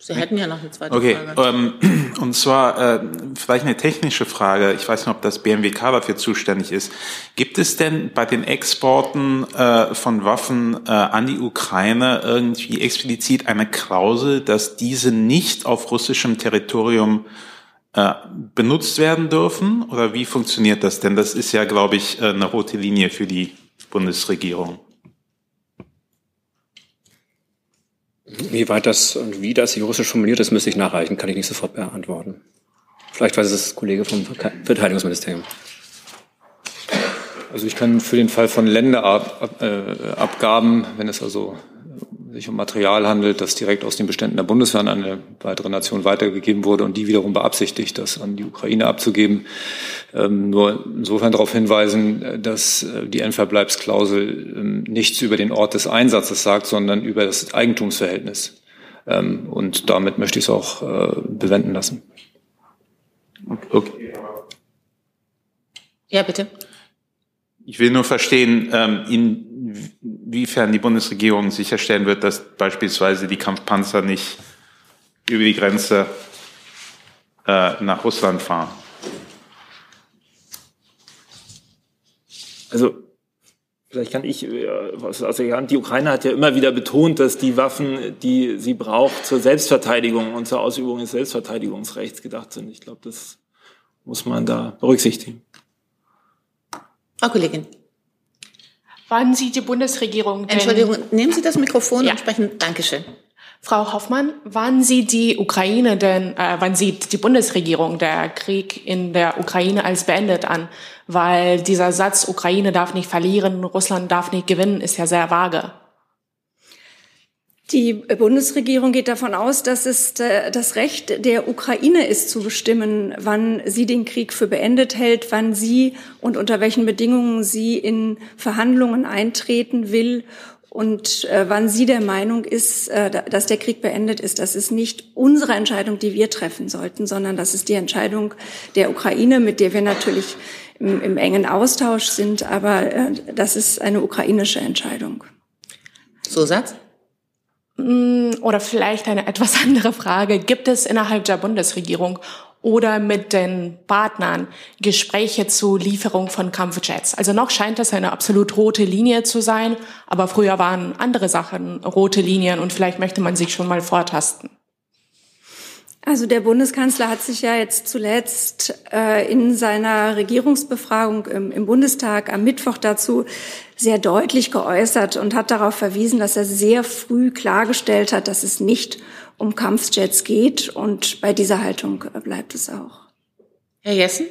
Sie hätten ja noch eine zweite okay, Frage. Ähm, [CLEARS THROAT] und zwar äh, vielleicht eine technische Frage. Ich weiß nicht, ob das BMWK dafür zuständig ist. Gibt es denn bei den Exporten äh, von Waffen äh, an die Ukraine irgendwie explizit eine Klausel, dass diese nicht auf russischem Territorium äh, benutzt werden dürfen? Oder wie funktioniert das? Denn das ist ja, glaube ich, äh, eine rote Linie für die Bundesregierung. Wie weit das und wie das juristisch formuliert ist, müsste ich nachreichen, kann ich nicht sofort beantworten. Vielleicht weiß es das Kollege vom Verteidigungsministerium. Also ich kann für den Fall von Länderabgaben, wenn es also sich um Material handelt, das direkt aus den Beständen der Bundeswehr an eine weitere Nation weitergegeben wurde und die wiederum beabsichtigt, das an die Ukraine abzugeben. Ähm, nur insofern darauf hinweisen, dass äh, die Endverbleibsklausel ähm, nichts über den Ort des Einsatzes sagt, sondern über das Eigentumsverhältnis. Ähm, und damit möchte ich es auch äh, bewenden lassen. Okay. Ja, bitte. Ich will nur verstehen, ähm, inwiefern die Bundesregierung sicherstellen wird, dass beispielsweise die Kampfpanzer nicht über die Grenze äh, nach Russland fahren. Also Vielleicht kann ich äh, aus der Hand, die Ukraine hat ja immer wieder betont, dass die Waffen, die sie braucht zur Selbstverteidigung und zur Ausübung des Selbstverteidigungsrechts gedacht sind. Ich glaube, das muss man da berücksichtigen. Frau Kollegin. Wann sieht die Bundesregierung denn Entschuldigung, nehmen Sie das Mikrofon ja. und sprechen. Dankeschön. Frau Hoffmann, wann sieht die Ukraine denn, äh, wann sieht die Bundesregierung der Krieg in der Ukraine als beendet an? Weil dieser Satz, Ukraine darf nicht verlieren, Russland darf nicht gewinnen, ist ja sehr vage. Die Bundesregierung geht davon aus, dass es äh, das Recht der Ukraine ist, zu bestimmen, wann sie den Krieg für beendet hält, wann sie und unter welchen Bedingungen sie in Verhandlungen eintreten will und äh, wann sie der Meinung ist, äh, dass der Krieg beendet ist. Das ist nicht unsere Entscheidung, die wir treffen sollten, sondern das ist die Entscheidung der Ukraine, mit der wir natürlich im, im engen Austausch sind. Aber das ist eine ukrainische Entscheidung. Zusatz? Mm, oder vielleicht eine [LAUGHS] etwas andere Frage. Gibt es innerhalb der Bundesregierung oder mit den Partnern Gespräche zur Lieferung von Kampfjets? Also noch scheint das eine absolut rote Linie zu sein, aber früher waren andere Sachen rote Linien und vielleicht möchte man sich schon mal vortasten. Also der Bundeskanzler hat sich ja jetzt zuletzt äh, in seiner Regierungsbefragung im, im, Bundestag am Mittwoch dazu sehr deutlich geäußert und hat darauf verwiesen, dass er sehr früh klargestellt hat, dass es nicht um Kampfjets geht. Und bei dieser Haltung bleibt es auch. Herr Jessen?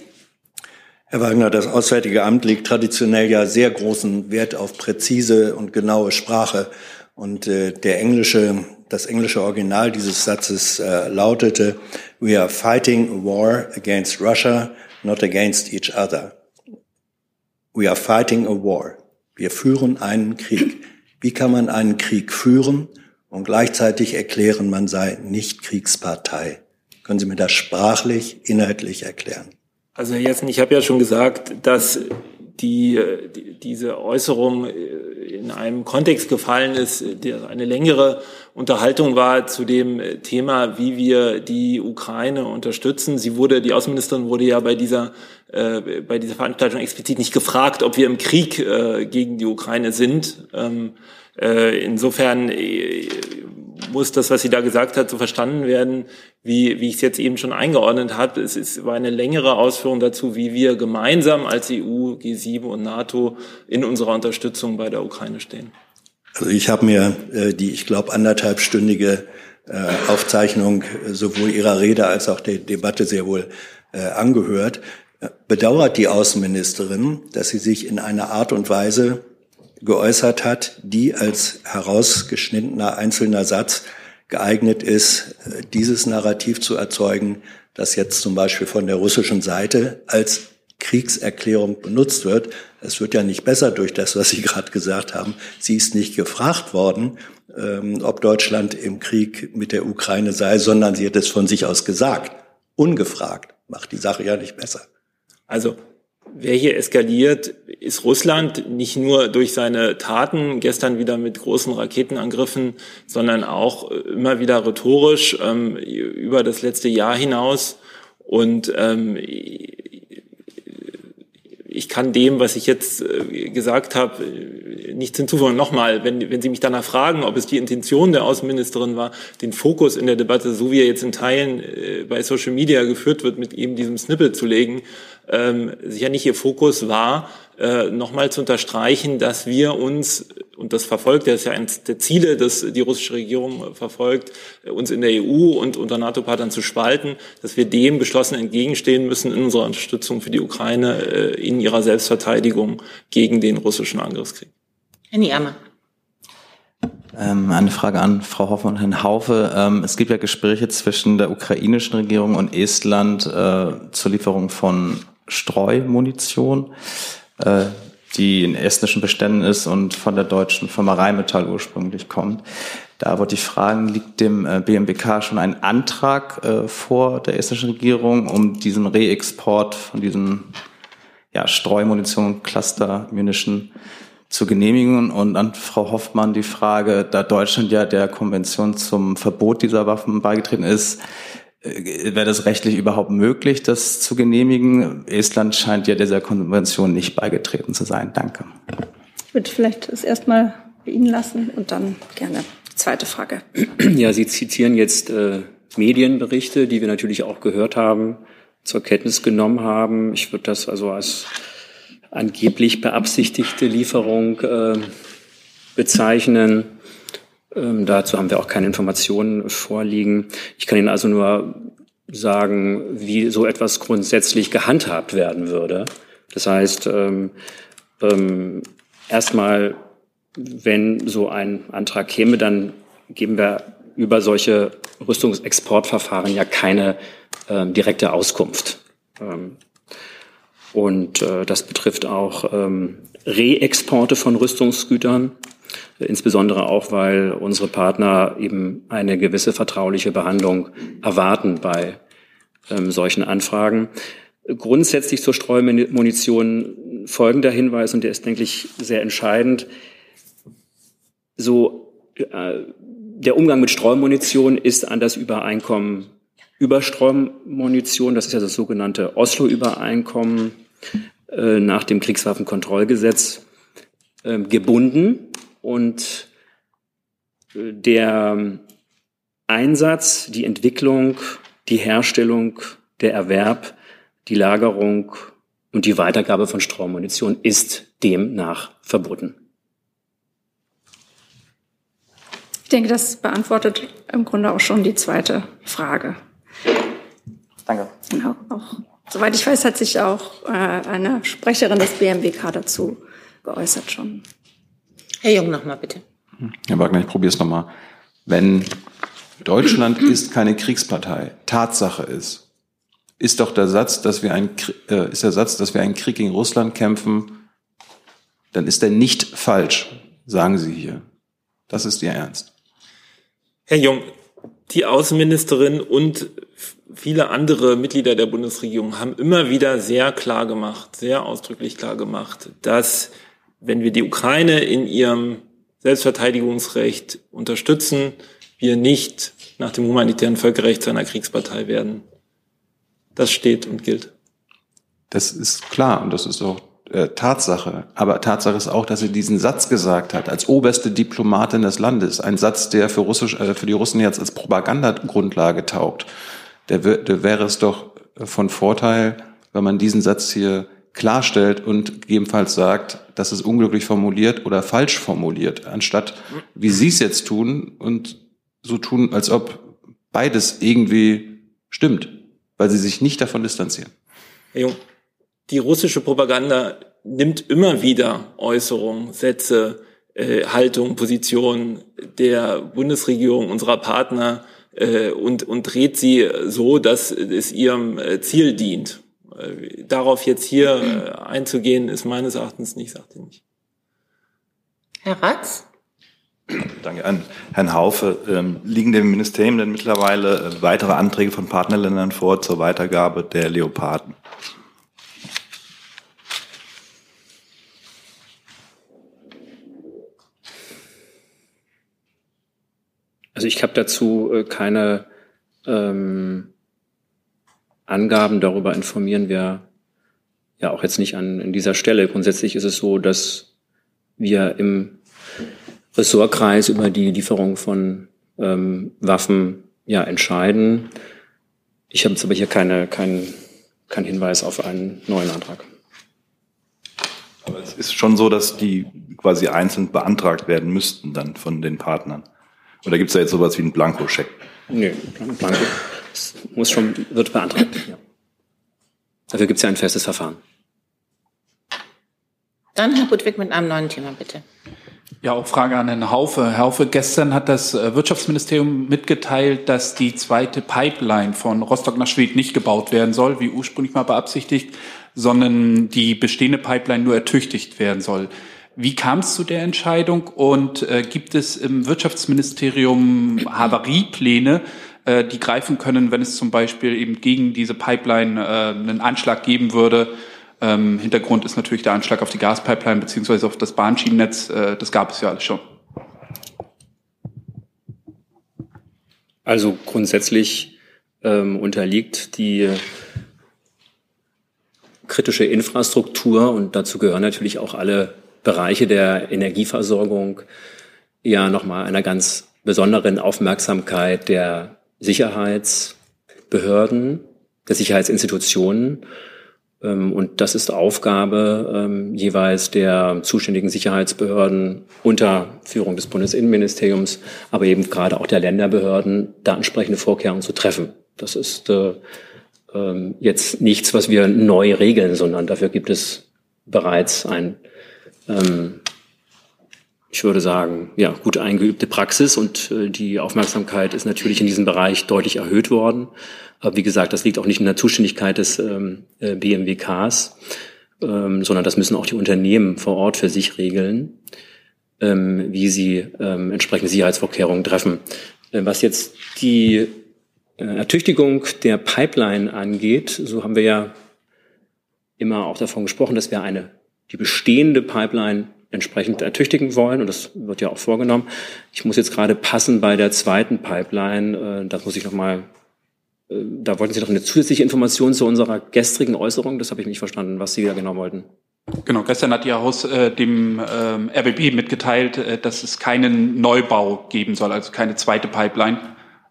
Herr Wagner, das Auswärtige Amt legt traditionell ja sehr großen Wert auf präzise und genaue Sprache. Und äh, der englische, das englische Original dieses Satzes äh, lautete, We are fighting a war against Russia, not against each other. We are fighting a war. Wir führen einen Krieg. Wie kann man einen Krieg führen und gleichzeitig erklären, man sei nicht Kriegspartei? Können Sie mir das sprachlich, inhaltlich erklären? Also Herr Jessen, ich habe ja schon gesagt, dass die, die, diese Äußerung äh, in einem Kontext gefallen ist, der eine längere Unterhaltung war zu dem Thema, wie wir die Ukraine unterstützen. Sie wurde, die Außenministerin wurde ja bei dieser, äh, bei dieser Veranstaltung explizit nicht gefragt, ob wir im Krieg äh, gegen die Ukraine sind. Ähm, äh, insofern äh, muss das, was sie da gesagt hat, so verstanden werden, wie, wie ich es jetzt eben schon eingeordnet habe. Es ist, war eine längere Ausführung dazu, wie wir gemeinsam als EU, G7 und NATO in unserer Unterstützung bei der Ukraine stehen. Also ich habe mir äh, die, ich glaube, anderthalbstündige äh, Aufzeichnung äh, sowohl Ihrer Rede als auch der Debatte sehr wohl äh, angehört. Bedauert die Außenministerin, dass sie sich in einer Art und Weise geäußert hat, die als herausgeschnittener einzelner Satz geeignet ist, dieses Narrativ zu erzeugen, das jetzt zum Beispiel von der russischen Seite als Kriegserklärung benutzt wird. Es wird ja nicht besser durch das, was Sie gerade gesagt haben. Sie ist nicht gefragt worden, ähm, ob Deutschland im Krieg mit der Ukraine sei, sondern sie hat es von sich aus gesagt. Ungefragt. Macht die Sache ja nicht besser. Also Wer hier eskaliert, ist Russland nicht nur durch seine Taten, gestern wieder mit großen Raketenangriffen, sondern auch immer wieder rhetorisch ähm, über das letzte Jahr hinaus. Und ähm, ich kann dem, was ich jetzt äh, gesagt habe, nichts hinzufügen. Nochmal, wenn, wenn Sie mich danach fragen, ob es die Intention der Außenministerin war, den Fokus in der Debatte, so wie er jetzt in Teilen äh, bei Social Media geführt wird, mit eben diesem Snippet zu legen, ähm, sicher nicht ihr Fokus war, äh, nochmal zu unterstreichen, dass wir uns, und das verfolgt, das ist ja eines der Ziele, das die russische Regierung verfolgt, uns in der EU und unter NATO-Partnern zu spalten, dass wir dem geschlossen entgegenstehen müssen in unserer Unterstützung für die Ukraine äh, in ihrer Selbstverteidigung gegen den russischen Angriffskrieg. Herr Nieammer. Ähm, eine Frage an Frau Hoffmann und Herrn Haufe. Ähm, es gibt ja Gespräche zwischen der ukrainischen Regierung und Estland äh, zur Lieferung von Streumunition, äh, die in estnischen Beständen ist und von der deutschen Firma Rheinmetall ursprünglich kommt. Da wollte ich fragen, liegt dem äh, BMWK schon ein Antrag äh, vor der estnischen Regierung, um diesen Reexport von diesem ja, Streumunition, Cluster Munition zu genehmigen? Und an Frau Hoffmann die Frage, da Deutschland ja der Konvention zum Verbot dieser Waffen beigetreten ist, wäre das rechtlich überhaupt möglich, das zu genehmigen? Estland scheint ja dieser Konvention nicht beigetreten zu sein. Danke. Ich würde vielleicht es erstmal bei Ihnen lassen und dann gerne die zweite Frage. [CLEARS THROAT] Ja, Sie zitieren jetzt äh, Medienberichte, die wir natürlich auch gehört haben, zur Kenntnis genommen haben. Ich würde das also als angeblich beabsichtigte Lieferung äh, bezeichnen. Ähm, dazu haben wir auch keine Informationen vorliegen. Ich kann Ihnen also nur sagen, wie so etwas grundsätzlich gehandhabt werden würde. Das heißt, ähm, ähm, erstmal, wenn so ein Antrag käme, dann geben wir über solche Rüstungsexportverfahren ja keine ähm, direkte Auskunft. Ähm, und äh, das betrifft auch ähm, Reexporte von Rüstungsgütern insbesondere auch, weil unsere Partner eben eine gewisse vertrauliche Behandlung erwarten bei ähm, solchen Anfragen. Grundsätzlich zur Streumunition folgender Hinweis, und der ist, denke ich, sehr entscheidend. So, äh, der Umgang mit Streumunition ist an das Übereinkommen über Streumunition, das ist ja das sogenannte Oslo-Übereinkommen äh, nach dem Kriegswaffenkontrollgesetz, äh, gebunden und äh, der Einsatz, die Entwicklung, die Herstellung, der Erwerb, die Lagerung und die Weitergabe von Streumunition ist demnach verboten. Ich denke, das beantwortet im Grunde auch schon die zweite Frage. Danke. Genau, auch, soweit ich weiß, hat sich auch äh, eine Sprecherin des BMWK dazu geäußert schon. Herr Jung, nochmal bitte. Herr Wagner, ich probiere es nochmal. Wenn Deutschland [CLEARS THROAT] ist keine Kriegspartei, Tatsache ist, ist doch der Satz, dass wir ein, äh, ist der Satz, dass wir einen Krieg gegen Russland kämpfen, dann ist der nicht falsch, sagen Sie hier. Das ist Ihr Ernst. Herr Jung, die Außenministerin und viele andere Mitglieder der Bundesregierung haben immer wieder sehr klar gemacht, sehr ausdrücklich klar gemacht, dass wenn wir die Ukraine in ihrem Selbstverteidigungsrecht unterstützen, wir nicht nach dem humanitären Völkerrecht zu einer Kriegspartei werden. Das steht und gilt. Das ist klar und das ist auch äh, Tatsache. Aber Tatsache ist auch, dass sie diesen Satz gesagt hat, als oberste Diplomatin des Landes. Ein Satz, der für, Russisch, äh, für die Russen jetzt als Propagandagrundlage taugt. Der, der wäre es doch von Vorteil, wenn man diesen Satz hier klarstellt und gegebenenfalls sagt, das ist unglücklich formuliert oder falsch formuliert, anstatt wie Sie es jetzt tun und so tun, als ob beides irgendwie stimmt, weil Sie sich nicht davon distanzieren. Herr Jung, die russische Propaganda nimmt immer wieder Äußerungen, Sätze, äh, Haltung, Positionen der Bundesregierung, unserer Partner äh, und, und dreht sie so, dass es ihrem äh, Ziel dient. Äh, darauf jetzt hier äh, einzugehen, ist meines Erachtens nicht sachdienlich. Herr Ratz? Danke an Herrn Haufe. Ähm, liegen dem Ministerium denn mittlerweile äh, weitere Anträge von Partnerländern vor zur Weitergabe der Leoparden? Also ich habe dazu keine ähm, Angaben darüber informieren wir ja auch jetzt nicht an in dieser Stelle. Grundsätzlich ist es so, dass wir im Ressortkreis über die Lieferung von ähm, Waffen ja entscheiden. Ich habe jetzt aber hier keine, keinen kein Hinweis auf einen neuen Antrag. Aber es ist schon so, dass die quasi einzeln beantragt werden müssten dann von den Partnern. Oder gibt es da jetzt sowas wie einen Blankoscheck? Nö, Blanko muss schon, wird beantragt. Ja. Dafür gibt es ja ein festes Verfahren. Dann Herr Budwig mit einem neuen Thema, bitte. Ja, auch Frage an Herrn Haufe. Herr Haufe, gestern hat das äh, Wirtschaftsministerium mitgeteilt, dass die zweite Pipeline von Rostock nach Schwedt nicht gebaut werden soll, wie ursprünglich mal beabsichtigt, sondern die bestehende Pipeline nur ertüchtigt werden soll. Wie kam es zu der Entscheidung und äh, gibt es im Wirtschaftsministerium Havariepläne, äh, die greifen können, wenn es zum Beispiel eben gegen diese Pipeline äh, einen Anschlag geben würde? Ähm, Hintergrund ist natürlich der Anschlag auf die Gaspipeline beziehungsweise auf das Bahnschienennetz. Äh, das gab es ja alles schon. Also grundsätzlich ähm, unterliegt die kritische Infrastruktur und dazu gehören natürlich auch alle Bereiche der Energieversorgung ja nochmal einer ganz besonderen Aufmerksamkeit der Sicherheitsbehörden, der Sicherheitsinstitutionen. Ähm, und das ist Aufgabe ähm, jeweils der zuständigen Sicherheitsbehörden unter Führung des Bundesinnenministeriums, aber eben gerade auch der Länderbehörden, da entsprechende Vorkehrungen zu treffen. Das ist äh, äh, jetzt nichts, was wir neu regeln, sondern dafür gibt es bereits ein ähm, ich würde sagen, ja, gut eingeübte Praxis und äh, die Aufmerksamkeit ist natürlich in diesem Bereich deutlich erhöht worden. Aber wie gesagt, das liegt auch nicht in der Zuständigkeit des ähm, äh, BMWKs, ähm, sondern das müssen auch die Unternehmen vor Ort für sich regeln, ähm, wie sie entsprechende Sicherheitsvorkehrungen treffen. Äh, was jetzt die Ertüchtigung der Pipeline angeht, so haben wir ja immer auch davon gesprochen, dass wir eine die bestehende Pipeline entsprechend ertüchtigen wollen. Und das wird ja auch vorgenommen. Ich muss jetzt gerade passen bei der zweiten Pipeline. Äh, das muss ich nochmal, äh, da wollten Sie noch eine zusätzliche Information zu unserer gestrigen Äußerung. Das habe ich nicht verstanden, was Sie da genau wollten. Genau, gestern hat Ihr Haus äh, dem ähm, RBB mitgeteilt, äh, dass es keinen Neubau geben soll, also keine zweite Pipeline.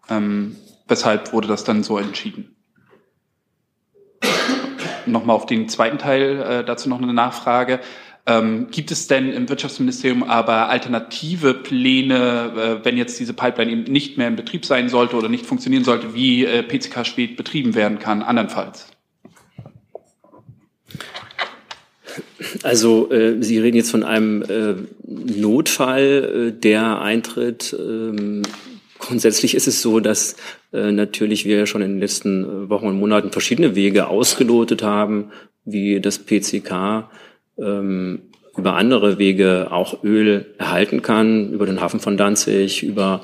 Ähm, weshalb wurde das dann so entschieden? Nochmal auf den zweiten Teil, äh, dazu noch eine Nachfrage. Ähm, gibt es denn im Wirtschaftsministerium aber alternative Pläne, äh, wenn jetzt diese Pipeline eben nicht mehr in Betrieb sein sollte oder nicht funktionieren sollte, wie äh, PCK Schwed betrieben werden kann, andernfalls? Also äh, Sie reden jetzt von einem äh, Notfall, äh, der eintritt. Ähm, grundsätzlich ist es so, dass äh, natürlich wir schon in den letzten Wochen und Monaten verschiedene Wege ausgelotet haben, wie das PCK ähm, über andere Wege auch Öl erhalten kann, über den Hafen von Danzig, über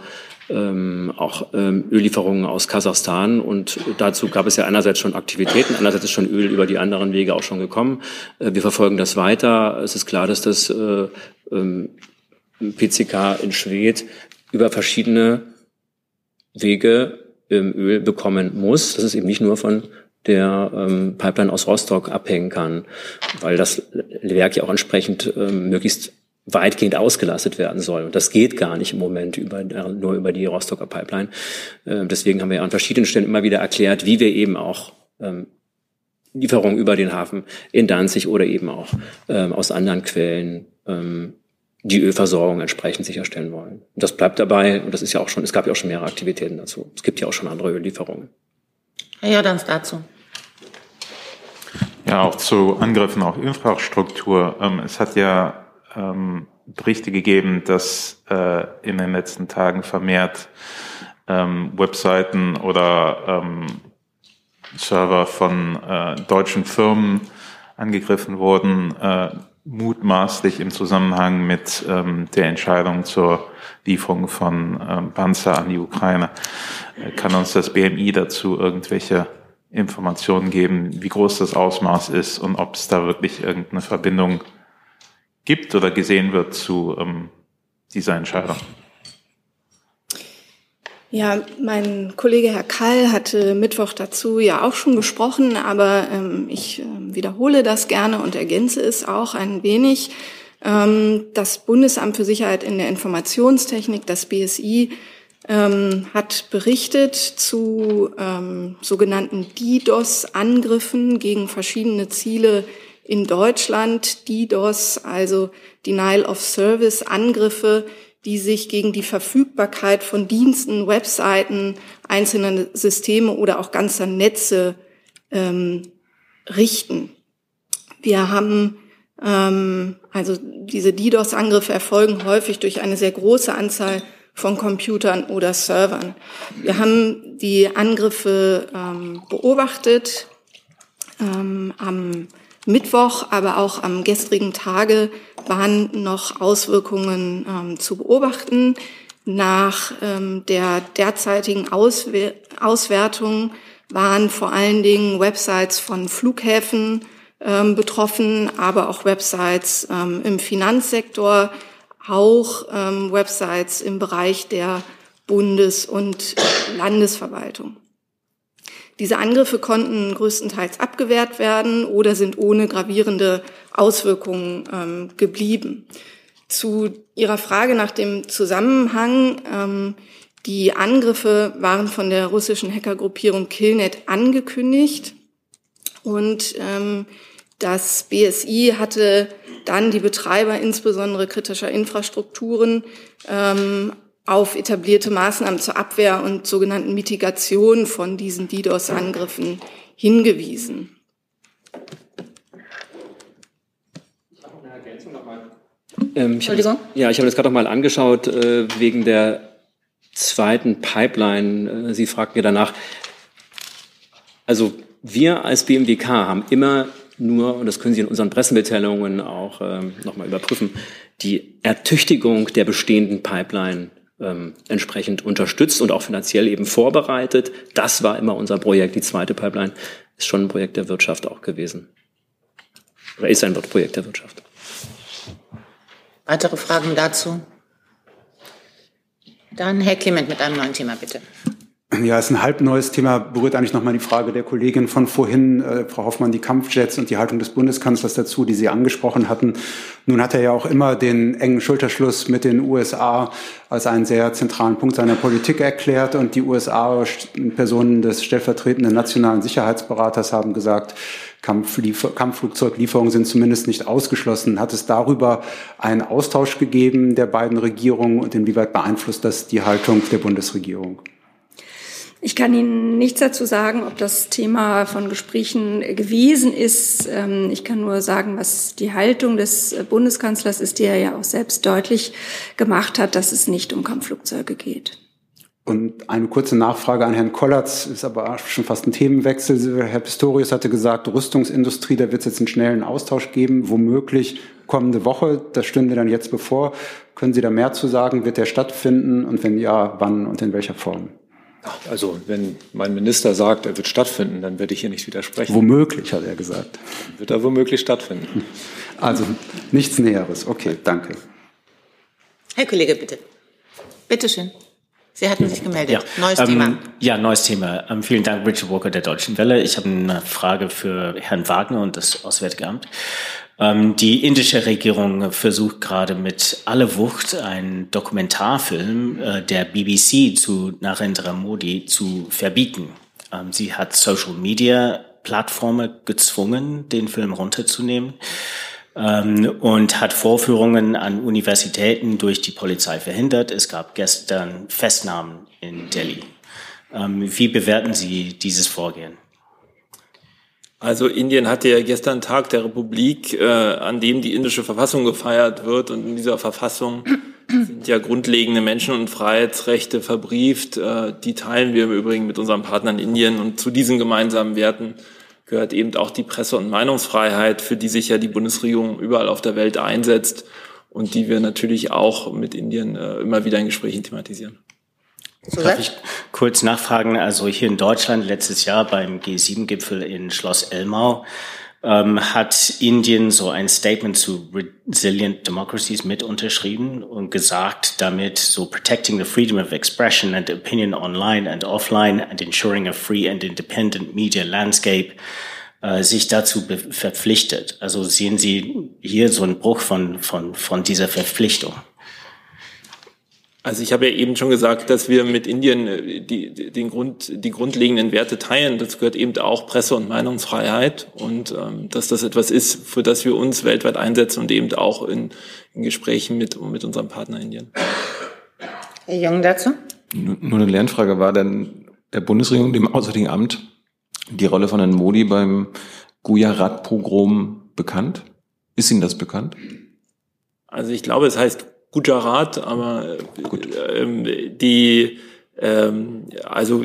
ähm, auch ähm, Öllieferungen aus Kasachstan. Und dazu gab es ja einerseits schon Aktivitäten, andererseits ist schon Öl über die anderen Wege auch schon gekommen. Äh, wir verfolgen das weiter. Es ist klar, dass das äh, ähm, PCK in Schwedt über verschiedene Wege ähm, Öl bekommen muss. Das ist eben nicht nur von der ähm, Pipeline aus Rostock abhängen kann, weil das Werk ja auch entsprechend ähm, möglichst weitgehend ausgelastet werden soll. Und das geht gar nicht im Moment über, nur über die Rostocker Pipeline. Äh, deswegen haben wir ja an verschiedenen Stellen immer wieder erklärt, wie wir eben auch ähm, Lieferungen über den Hafen in Danzig oder eben auch ähm, aus anderen Quellen ähm, die Ölversorgung entsprechend sicherstellen wollen. Und das bleibt dabei, und das ist ja auch schon, es gab ja auch schon mehrere Aktivitäten dazu. Es gibt ja auch schon andere Öllieferungen. Herr Jordans dazu. Ja, auch zu Angriffen auf Infrastruktur. Ähm, es hat ja ähm, Berichte gegeben, dass äh, in den letzten Tagen vermehrt ähm, Webseiten oder Server von äh, deutschen Firmen angegriffen wurden, äh, mutmaßlich im Zusammenhang mit der Entscheidung zur Lieferung von Panzer an die Ukraine. Kann uns das BMI dazu irgendwelche Informationen geben, wie groß das Ausmaß ist und ob es da wirklich irgendeine Verbindung gibt oder gesehen wird zu ähm, dieser Entscheidung? Ja, mein Kollege Herr Kall hatte Mittwoch dazu ja auch schon gesprochen, aber ähm, ich äh, wiederhole das gerne und ergänze es auch ein wenig. Ähm, das Bundesamt für Sicherheit in der Informationstechnik, das BSI, ähm, hat berichtet zu ähm, sogenannten DDoS-Angriffen gegen verschiedene Ziele in Deutschland DDoS, also Denial of Service Angriffe, die sich gegen die Verfügbarkeit von Diensten, Webseiten, einzelner Systeme oder auch ganzer Netze ähm, richten. Wir haben ähm, also diese DDoS-Angriffe erfolgen häufig durch eine sehr große Anzahl von Computern oder Servern. Wir haben die Angriffe ähm, beobachtet ähm, am Mittwoch, aber auch am gestrigen Tage waren noch Auswirkungen ähm, zu beobachten. Nach ähm, der derzeitigen Auswer Auswertung waren vor allen Dingen Websites von Flughäfen ähm, betroffen, aber auch Websites ähm, im Finanzsektor, auch ähm, Websites im Bereich der Bundes- und Landesverwaltung. Diese Angriffe konnten größtenteils abgewehrt werden oder sind ohne gravierende Auswirkungen ähm, geblieben. Zu Ihrer Frage nach dem Zusammenhang. Ähm, die Angriffe waren von der russischen Hackergruppierung Killnet angekündigt und ähm, das BSI hatte dann die Betreiber insbesondere kritischer Infrastrukturen ähm, auf etablierte Maßnahmen zur Abwehr und sogenannten Mitigation von diesen DDoS-Angriffen hingewiesen. Ähm, ich Entschuldigung? Das, ja, ich habe das gerade noch mal angeschaut äh, wegen der zweiten Pipeline. Äh, Sie fragten mir danach. Also wir als BMWK haben immer nur, und das können Sie in unseren Pressemitteilungen auch ähm, nochmal überprüfen, die Ertüchtigung der bestehenden Pipeline ähm, entsprechend unterstützt und auch finanziell eben vorbereitet. Das war immer unser Projekt. Die zweite Pipeline ist schon ein Projekt der Wirtschaft auch gewesen. Oder ist ein Projekt der Wirtschaft. Weitere Fragen dazu? Dann Herr Clement mit einem neuen Thema, bitte. Ja, ist ein halb neues Thema, berührt eigentlich nochmal die Frage der Kollegin von vorhin, äh, Frau Hoffmann, die Kampfjets und die Haltung des Bundeskanzlers dazu, die Sie angesprochen hatten. Nun hat er ja auch immer den engen Schulterschluss mit den USA als einen sehr zentralen Punkt seiner Politik erklärt und die USA, Personen des stellvertretenden nationalen Sicherheitsberaters haben gesagt, Kampfflugzeuglieferungen sind zumindest nicht ausgeschlossen. Hat es darüber einen Austausch gegeben der beiden Regierungen und inwieweit beeinflusst das die Haltung der Bundesregierung? Ich kann Ihnen nichts dazu sagen, ob das Thema von Gesprächen gewesen ist. Ähm, ich kann nur sagen, was die Haltung des Bundeskanzlers ist, die er ja auch selbst deutlich gemacht hat, dass es nicht um Kampfflugzeuge geht. Und eine kurze Nachfrage an Herrn Kollatz, ist aber schon fast ein Themenwechsel. Herr Pistorius hatte gesagt, Rüstungsindustrie, da wird es jetzt einen schnellen Austausch geben, womöglich kommende Woche. Das stünde dann jetzt bevor. Können Sie da mehr zu sagen? Wird der stattfinden? Und wenn ja, wann und in welcher Form? Also wenn mein Minister sagt, er wird stattfinden, dann werde ich hier nicht widersprechen. Womöglich, hat er gesagt. Wird er womöglich stattfinden. Also nichts Näheres. Okay, danke. Herr Kollege, bitte. Bitte schön. Sie hatten sich gemeldet. Ja, neues ähm, Thema. Ja, neues Thema. Ähm, vielen Dank, Richard Walker der Deutschen Welle. Ich habe eine Frage für Herrn Wagner und das Auswärtige Amt. Ähm, die indische Regierung versucht gerade mit aller Wucht einen Dokumentarfilm äh, der BBC zu Narendra Modi zu verbieten. Ähm, sie hat Social Media Plattformen gezwungen, den Film runterzunehmen ähm, und hat Vorführungen an Universitäten durch die Polizei verhindert. Es gab gestern Festnahmen in Delhi. wie bewerten Sie dieses Vorgehen? Also Indien hatte ja gestern Tag der Republik, äh, an dem die indische Verfassung gefeiert wird. Und in dieser Verfassung sind ja grundlegende Menschen- und Freiheitsrechte verbrieft. Äh, die teilen wir im Übrigen mit unseren Partnern Indien. Und zu diesen gemeinsamen Werten gehört eben auch die Presse- und Meinungsfreiheit, für die sich ja die Bundesregierung überall auf der Welt einsetzt und die wir natürlich auch mit Indien äh, immer wieder in Gesprächen thematisieren. Darf ich kurz nachfragen? Also hier in Deutschland letztes Jahr beim G7-Gipfel in Schloss Elmau ähm, hat Indien so ein Statement zu Resilient Democracies mit unterschrieben und gesagt, damit so protecting the freedom of expression and opinion online and offline and ensuring a free and independent media landscape äh, sich dazu verpflichtet. Also sehen Sie hier so einen Bruch von, von, von dieser Verpflichtung? Also ich habe ja eben schon gesagt, dass wir mit Indien äh, die, den Grund, die grundlegenden Werte teilen. Das gehört eben auch Presse- und Meinungsfreiheit und ähm, dass das etwas ist, für das wir uns weltweit einsetzen und eben auch in, in Gesprächen mit, mit unserem Partner Indien. Herr Jung dazu? Nur eine Lernfrage. War denn der Bundesregierung, dem Auswärtigen Amt, die Rolle von Herrn Modi beim Gujarat-Pogrom bekannt? Ist Ihnen das bekannt? Also ich glaube, es heißt Gujarat, aber ähm, die ähm, also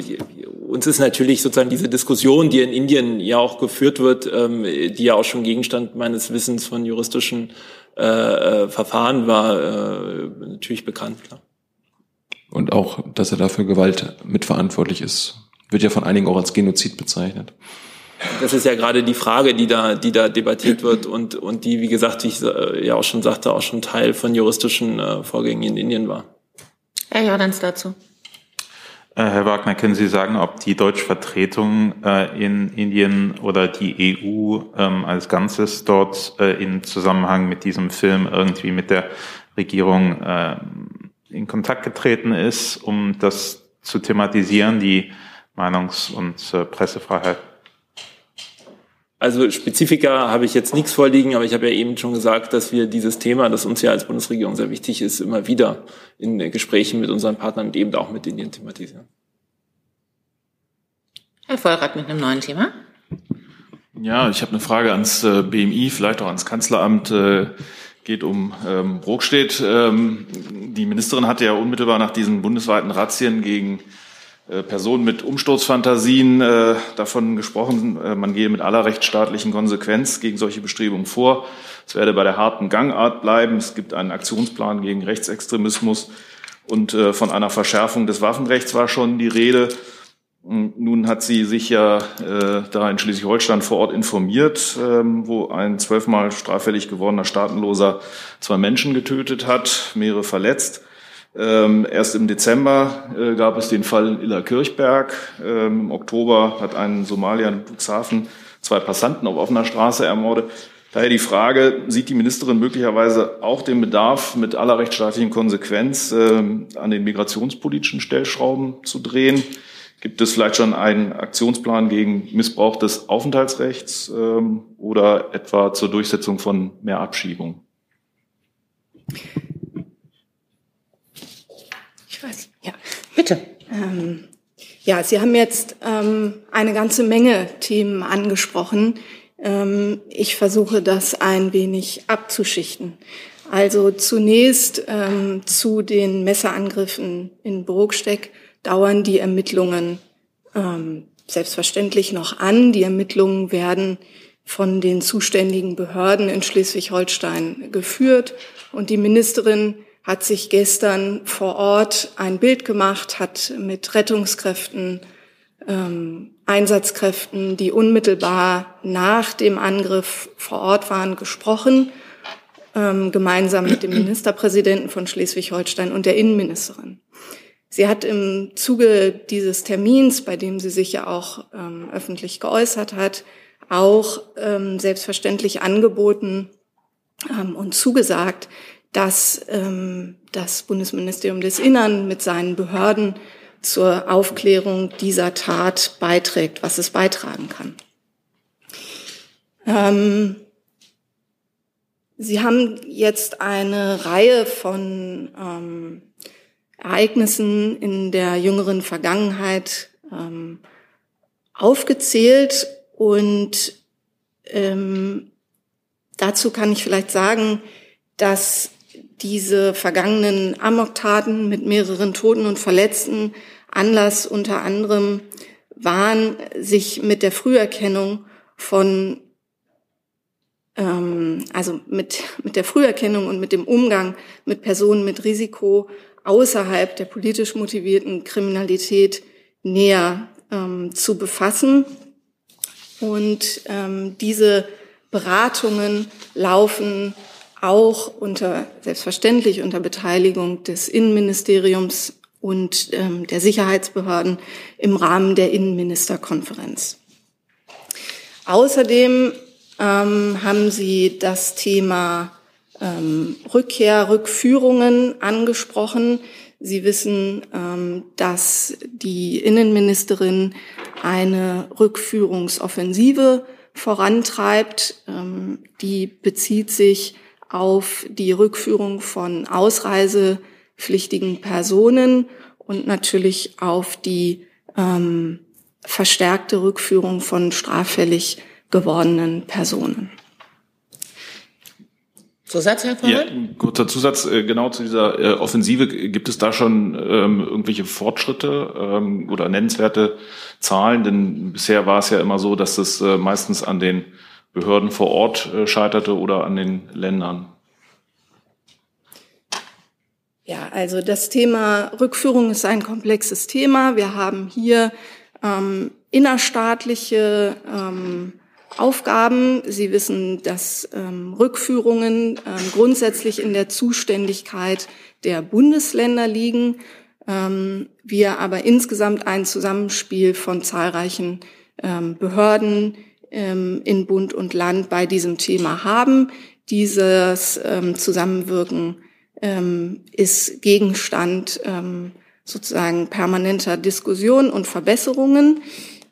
uns ist natürlich sozusagen diese Diskussion, die in Indien ja auch geführt wird, ähm, die ja auch schon Gegenstand meines Wissens von juristischen äh, äh, Verfahren war, äh, natürlich bekannt. Klar. Und auch, dass er dafür Gewalt mitverantwortlich ist, wird ja von einigen auch als Genozid bezeichnet. Das ist ja gerade die Frage, die da, die da debattiert wird und, und die, wie gesagt, wie ich ja auch schon sagte, auch schon Teil von juristischen äh, Vorgängen in Indien war. Herr Jordans dazu. Äh, Herr Wagner, können Sie sagen, ob die deutsche Vertretung äh, in Indien oder die EU ähm, als Ganzes dort äh, in Zusammenhang mit diesem Film irgendwie mit der Regierung äh, in Kontakt getreten ist, um das zu thematisieren, die Meinungs- und Pressefreiheit? Also Spezifika habe ich jetzt nichts vorliegen, aber ich habe ja eben schon gesagt, dass wir dieses Thema, das uns ja als Bundesregierung sehr wichtig ist, immer wieder in Gesprächen mit unseren Partnern und eben auch mit Indien thematisieren. Herr Vollrath mit einem neuen Thema. Ja, ich habe eine Frage ans äh, BMI, vielleicht auch ans Kanzleramt. Äh, geht um ähm, Brokstedt. Ähm, die Ministerin hatte ja unmittelbar nach diesen bundesweiten Razzien gegen äh, Personen mit Umsturzfantasien äh, davon gesprochen, äh, man gehe mit aller rechtsstaatlichen Konsequenz gegen solche Bestrebungen vor. Es werde bei der harten Gangart bleiben. Es gibt einen Aktionsplan gegen Rechtsextremismus und äh, von einer Verschärfung des Waffenrechts war schon die Rede. Nun hat sie sich ja äh, da in Schleswig-Holstein vor Ort informiert, ähm, wo ein zwölfmal straffällig gewordener Staatenloser zwei Menschen getötet hat, mehrere verletzt. Ähm, erst im Dezember äh, gab es den Fall in Illerkirchberg. Ähm, Im Oktober hat ein Somalier in Cuxhaven zwei Passanten auf offener Straße ermordet. Daher die Frage, sieht die Ministerin möglicherweise auch den Bedarf, mit aller rechtsstaatlichen Konsequenz äh, an den migrationspolitischen Stellschrauben zu drehen? Gibt es vielleicht schon einen Aktionsplan gegen Missbrauch des Aufenthaltsrechts ähm, oder etwa zur Durchsetzung von mehr Abschiebung? Ich weiß, ja. Bitte. Ähm, ja, Sie haben jetzt ähm, eine ganze Menge Themen angesprochen. Ähm, ich versuche das ein wenig abzuschichten. Also zunächst ähm, zu den Messerangriffen in Burgsteck dauern die Ermittlungen ähm, selbstverständlich noch an. Die Ermittlungen werden von den zuständigen Behörden in Schleswig-Holstein geführt. Und die Ministerin hat sich gestern vor Ort ein Bild gemacht, hat mit Rettungskräften, ähm, Einsatzkräften, die unmittelbar nach dem Angriff vor Ort waren, gesprochen, ähm, gemeinsam mit dem [CLEARS THROAT] Ministerpräsidenten von Schleswig-Holstein und der Innenministerin. Sie hat im Zuge dieses Termins, bei dem sie sich ja auch ähm, öffentlich geäußert hat, auch ähm, selbstverständlich angeboten ähm, und zugesagt, dass ähm, das Bundesministerium des Innern mit seinen Behörden zur Aufklärung dieser Tat beiträgt, was es beitragen kann. Ähm, Sie haben jetzt eine Reihe von ähm, Ereignissen in der jüngeren Vergangenheit ähm, aufgezählt und ähm, dazu kann ich vielleicht sagen, dass diese vergangenen Amoktaten mit mehreren Toten und Verletzten Anlass unter anderem waren, sich mit der Früherkennung von ähm, also mit, mit der Früherkennung und mit dem Umgang mit Personen mit Risiko außerhalb der politisch motivierten Kriminalität näher ähm, zu befassen. Und ähm, diese Beratungen laufen auch unter, selbstverständlich unter Beteiligung des Innenministeriums und ähm, der Sicherheitsbehörden im Rahmen der Innenministerkonferenz. Außerdem ähm, haben Sie das Thema ähm, Rückkehr, Rückführungen angesprochen. Sie wissen, ähm, dass die Innenministerin eine Rückführungsoffensive vorantreibt. Ähm, die bezieht sich auf die Rückführung von ausreisepflichtigen Personen und natürlich auf die ähm, verstärkte Rückführung von straffällig gewordenen Personen. Zusatz, Herr Vorwald? Ja, kurzer Zusatz, äh, genau zu dieser äh, Offensive. Gibt es da schon ähm, irgendwelche Fortschritte ähm, oder nennenswerte Zahlen? Denn bisher war es ja immer so, dass es äh, meistens an den Behörden vor Ort äh, scheiterte oder an den Ländern. Ja, also das Thema Rückführung ist ein komplexes Thema. Wir haben hier ähm, innerstaatliche ähm, Aufgaben. Sie wissen, dass ähm, Rückführungen ähm, grundsätzlich in der Zuständigkeit der Bundesländer liegen. Ähm, wir aber insgesamt ein Zusammenspiel von zahlreichen ähm, Behörden ähm, in Bund und Land bei diesem Thema haben. Dieses ähm, Zusammenwirken ist Gegenstand sozusagen permanenter Diskussion und Verbesserungen.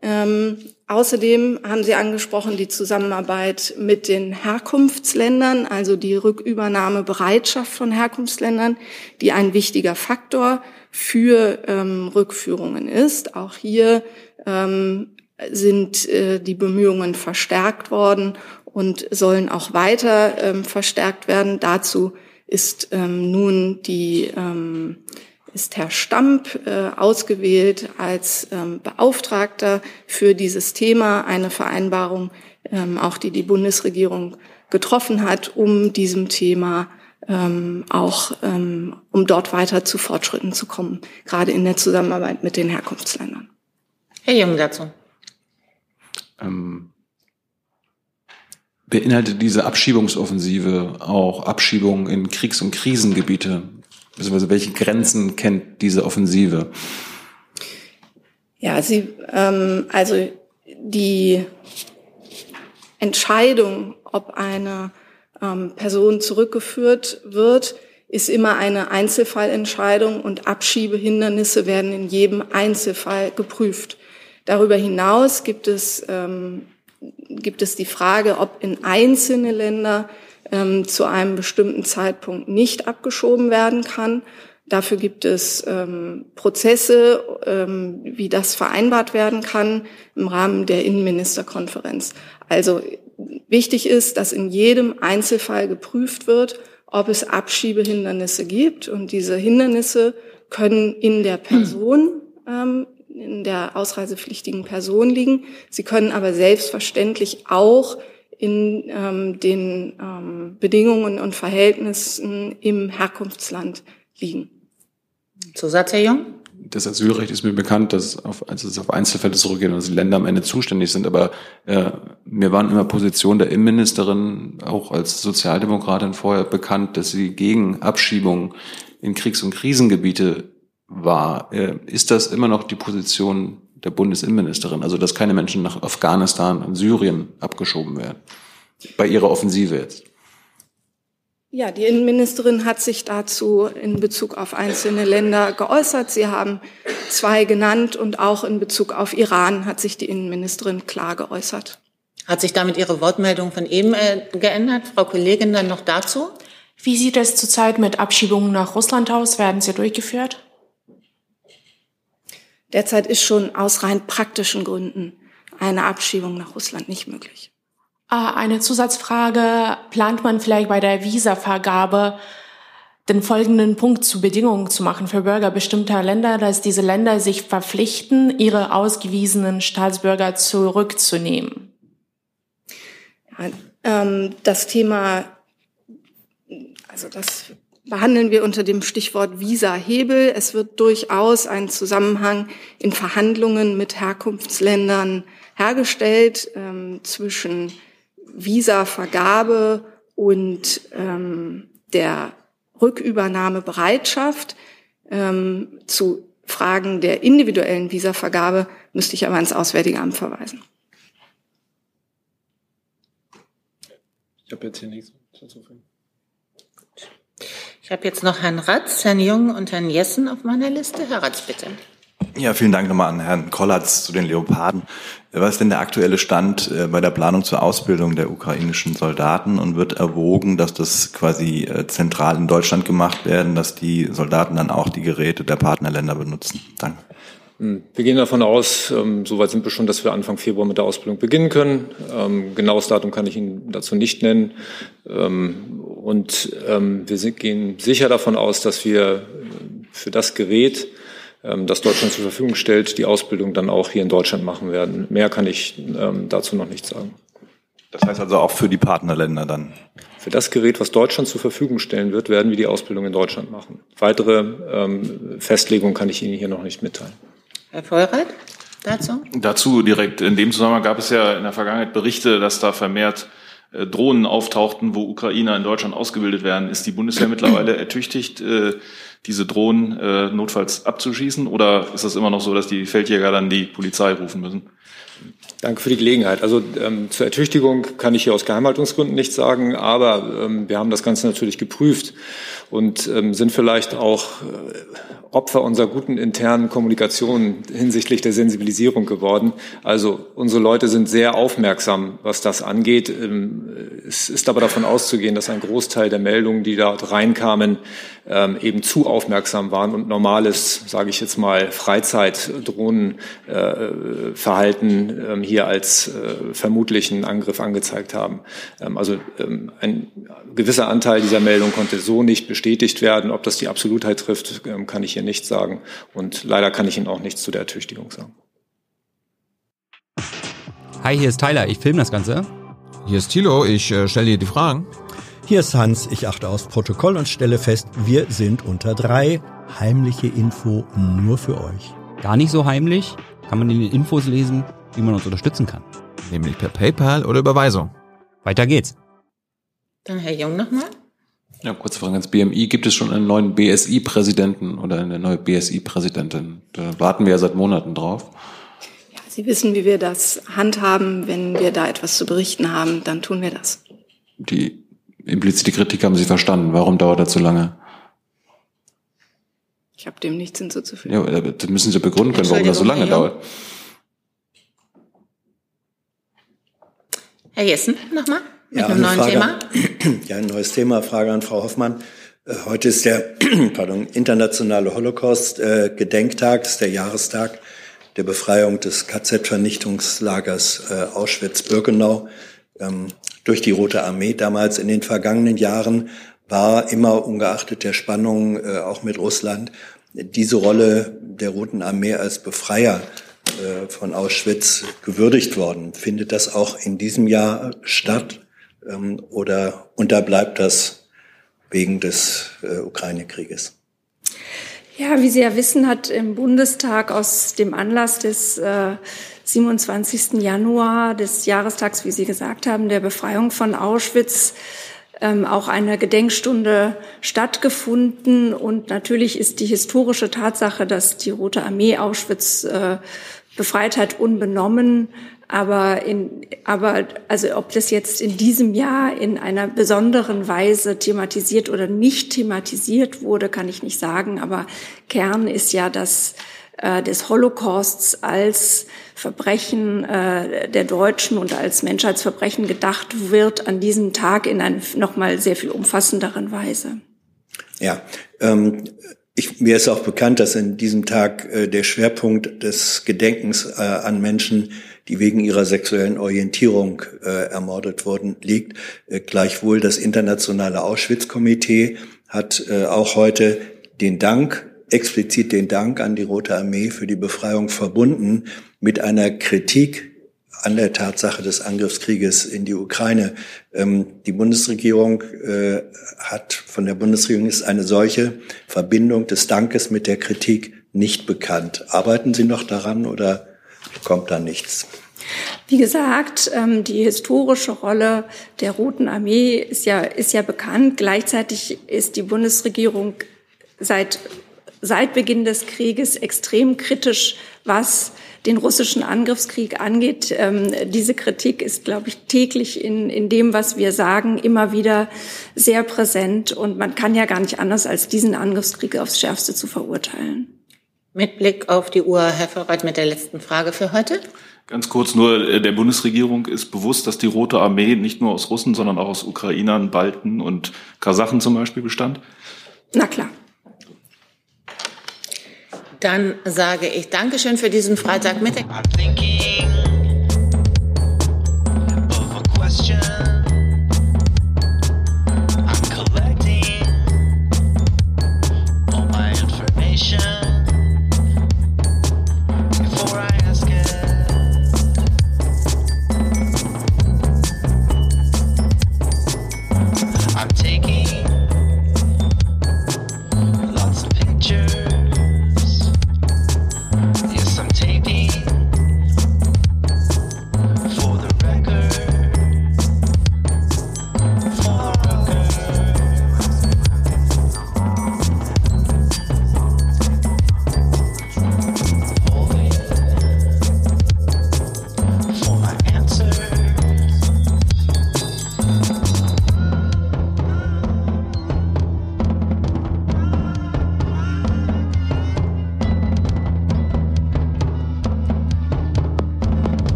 Ähm, außerdem haben Sie angesprochen die Zusammenarbeit mit den Herkunftsländern, also die Rückübernahmebereitschaft von Herkunftsländern, die ein wichtiger Faktor für ähm, Rückführungen ist. Auch hier ähm, sind äh, die Bemühungen verstärkt worden und sollen auch weiter ähm, verstärkt werden. Dazu ist ähm, nun die ähm, ist Herr Stamp äh, ausgewählt als ähm, Beauftragter für dieses Thema, eine Vereinbarung, ähm, auch die die Bundesregierung getroffen hat, um diesem Thema ähm, auch, ähm, um dort weiter zu Fortschritten zu kommen, gerade in der Zusammenarbeit mit den Herkunftsländern. Herr Jung dazu. Ähm, beinhaltet diese Abschiebungsoffensive auch Abschiebungen in Kriegs- und Krisengebiete? beziehungsweise welche Grenzen kennt diese Offensive? Ja, sie, ähm, also die Entscheidung, ob eine ähm, Person zurückgeführt wird, ist immer eine Einzelfallentscheidung und Abschiebehindernisse werden in jedem Einzelfall geprüft. Darüber hinaus gibt es, ähm, gibt es die Frage, ob in einzelne Länder ähm, zu einem bestimmten Zeitpunkt nicht abgeschoben werden kann. Dafür gibt es ähm, Prozesse, ähm, wie das vereinbart werden kann im Rahmen der Innenministerkonferenz. Also wichtig ist, dass in jedem Einzelfall geprüft wird, ob es Abschiebehindernisse gibt. Und diese Hindernisse können in der [CLEARS THROAT] Person, ähm, in der ausreisepflichtigen Person liegen. Sie können aber selbstverständlich auch in ähm, den ähm, Bedingungen und Verhältnissen im Herkunftsland liegen. Zusatz, Herr Jung? das Asylrecht ist mir bekannt, dass auf, also es auf Einzelfälle zurückgeht und dass die Länder am Ende zuständig sind. Aber äh, mir waren immer Positionen der Innenministerin, auch als Sozialdemokratin vorher bekannt, dass sie gegen Abschiebungen in Kriegs- und Krisengebiete war. Äh, ist das immer noch die Position der Bundesinnenministerin? Also dass keine Menschen nach Afghanistan und Syrien abgeschoben werden? Bei ihrer Offensive jetzt? Ja, die Innenministerin hat sich dazu in Bezug auf einzelne Länder geäußert. Sie haben zwei genannt und auch in Bezug auf Iran hat sich die Innenministerin klar geäußert. Hat sich damit Ihre Wortmeldung von eben äh, geändert? Frau Kollegin, dann noch dazu? Wie sieht es zurzeit mit Abschiebungen nach Russland aus? Werden sie durchgeführt? Derzeit ist schon aus rein praktischen Gründen eine Abschiebung nach Russland nicht möglich. Ah, eine Zusatzfrage. Plant man vielleicht bei der Visavergabe den folgenden Punkt zu Bedingungen zu machen für Bürger bestimmter Länder, dass diese Länder sich verpflichten, ihre ausgewiesenen Staatsbürger zurückzunehmen? Ja, ähm, das Thema, also das behandeln wir unter dem Stichwort Visa-Hebel. Es wird durchaus ein Zusammenhang in Verhandlungen mit Herkunftsländern hergestellt ähm, zwischen Visavergabe und ähm, der Rückübernahmebereitschaft. Ähm, zu Fragen der individuellen Visavergabe müsste ich aber ans Auswärtige Amt verweisen. Ich habe jetzt hier nichts hinzuzufügen. Ich habe jetzt noch Herrn Ratz, Herrn Jung und Herrn Jessen auf meiner Liste. Herr Ratz, bitte. Ja, vielen Dank nochmal an Herrn Kollatz zu den Leoparden. Was ist denn der aktuelle Stand äh, bei der Planung zur Ausbildung der ukrainischen Soldaten und wird erwogen, dass das quasi äh, zentral in Deutschland gemacht werden, dass die Soldaten dann auch die Geräte der Partnerländer benutzen? Danke. Hm, wir gehen davon aus, ähm, soweit sind wir schon, dass wir Anfang Februar mit der Ausbildung beginnen können. Ähm, genaues Datum kann ich Ihnen dazu nicht nennen. Ähm, und ähm, wir gehen sicher davon aus, dass wir für das Gerät, ähm, das Deutschland zur Verfügung stellt, die Ausbildung dann auch hier in Deutschland machen werden. Mehr kann ich ähm, dazu noch nicht sagen. Das heißt also auch für die Partnerländer dann? Für das Gerät, was Deutschland zur Verfügung stellen wird, werden wir die Ausbildung in Deutschland machen. Weitere ähm, Festlegungen kann ich Ihnen hier noch nicht mitteilen. Herr Feuerath, dazu? Dazu direkt. In dem Zusammenhang gab es ja in der Vergangenheit Berichte, dass da vermehrt äh, Drohnen auftauchten, wo Ukrainer in Deutschland ausgebildet werden. Ist die Bundeswehr mittlerweile [CLEARS THROAT] ertüchtigt, äh, diese Drohnen äh, notfalls abzuschießen? Oder ist es immer noch so, dass die Feldjäger dann die Polizei rufen müssen? Danke für die Gelegenheit. Also ähm, zur Ertüchtigung kann ich hier aus Geheimhaltungsgründen nichts sagen, aber ähm, wir haben das Ganze natürlich geprüft und ähm, sind vielleicht auch äh, Opfer unserer guten internen Kommunikation hinsichtlich der Sensibilisierung geworden. Also unsere Leute sind sehr aufmerksam, was das angeht. Ähm, es ist aber davon auszugehen, dass ein Großteil der Meldungen, die dort reinkamen, ähm, eben zu aufmerksam waren und normales, sage ich jetzt mal, Freizeitdrohnenverhalten äh, ähm, hier als äh, vermutlichen Angriff angezeigt haben. Also ein gewisser Anteil dieser Meldung konnte so nicht bestätigt werden. Ob das die Absolutheit trifft, kann ich hier nichts sagen. Und leider kann ich Ihnen auch nichts zu der Ertüchtigung sagen. Hi, hier ist Tyler. Ich filme das Ganze. Hier ist Thilo. Ich äh, stelle dir die Fragen. Hier ist Hans. Ich achte aufs Protokoll und stelle fest, wir sind unter drei. Heimliche Info nur für euch. Gar nicht so heimlich. Kann man in den Infos lesen, wie man uns unterstützen kann. Nämlich per PayPal oder Überweisung. Weiter geht's. Dann Herr Jung nochmal. Ja, kurze Frage ans BMI. Gibt es schon einen neuen BSI-Präsidenten oder eine neue BSI-Präsidentin? Da warten wir ja seit Monaten drauf. Ja, Sie wissen, wie wir das handhaben. Wenn wir da etwas zu berichten haben, dann tun wir das. Die implizite Kritik haben Sie verstanden. Warum dauert das so lange? Ich habe dem nichts hinzuzufügen. Ja, das müssen Sie begründen können, warum das so lange dauert. Herr Jessen, nochmal mit ja, einem neuen Frage, Thema. [CLEARS THROAT] Ja, ein neues Thema. Frage an Frau Hoffmann. Äh, heute ist der [CLEARS THROAT] pardon, internationale Holocaust-Gedenktag, das ist der Jahrestag der Befreiung des KZ-Vernichtungslagers äh, Auschwitz-Birkenau ähm, durch die Rote Armee. Damals in den vergangenen Jahren war immer ungeachtet der Spannung äh, auch mit Russland diese Rolle der Roten Armee als Befreier äh, von Auschwitz gewürdigt worden. Findet das auch in diesem Jahr statt ähm, oder unterbleibt das wegen des äh, Ukraine-Krieges? Ja, wie Sie ja wissen, hat im Bundestag aus dem Anlass des äh, 27. Januar des Jahrestags, wie Sie gesagt haben, der Befreiung von Auschwitz ähm, auch eine Gedenkstunde stattgefunden. Und natürlich ist die historische Tatsache, dass die Rote Armee Auschwitz äh, befreit hat, unbenommen. Aber, in, aber also ob das jetzt in diesem Jahr in einer besonderen Weise thematisiert oder nicht thematisiert wurde, kann ich nicht sagen. Aber Kern ist ja, dass äh, des Holocausts als Verbrechen äh, der Deutschen und als Menschheitsverbrechen gedacht wird an diesem Tag in einer nochmal sehr viel umfassenderen Weise. Ja, ähm, ich, mir ist auch bekannt, dass in diesem Tag äh, der Schwerpunkt des Gedenkens äh, an Menschen, die wegen ihrer sexuellen Orientierung äh, ermordet wurden, liegt. Äh, gleichwohl das internationale Auschwitz-Komitee hat äh, auch heute den Dank explizit den Dank an die Rote Armee für die Befreiung verbunden mit einer Kritik an der Tatsache des Angriffskrieges in die Ukraine. Ähm, die Bundesregierung äh, hat, von der Bundesregierung ist eine solche Verbindung des Dankes mit der Kritik nicht bekannt. Arbeiten Sie noch daran oder kommt da nichts? Wie gesagt, ähm, die historische Rolle der Roten Armee ist ja, ist ja bekannt. Gleichzeitig ist die Bundesregierung seit seit Beginn des Krieges extrem kritisch, was den russischen Angriffskrieg angeht. Ähm, diese Kritik ist, glaube ich, täglich in, in dem, was wir sagen, immer wieder sehr präsent. Und man kann ja gar nicht anders, als diesen Angriffskrieg aufs Schärfste zu verurteilen. Mit Blick auf die Uhr, Herr Verreuth, mit der letzten Frage für heute. Ganz kurz nur, äh, der Bundesregierung ist bewusst, dass die Rote Armee nicht nur aus Russen, sondern auch aus Ukrainern, Balten und Kasachen zum Beispiel bestand? Na klar. Dann sage ich Dankeschön für diesen Freitagmittag.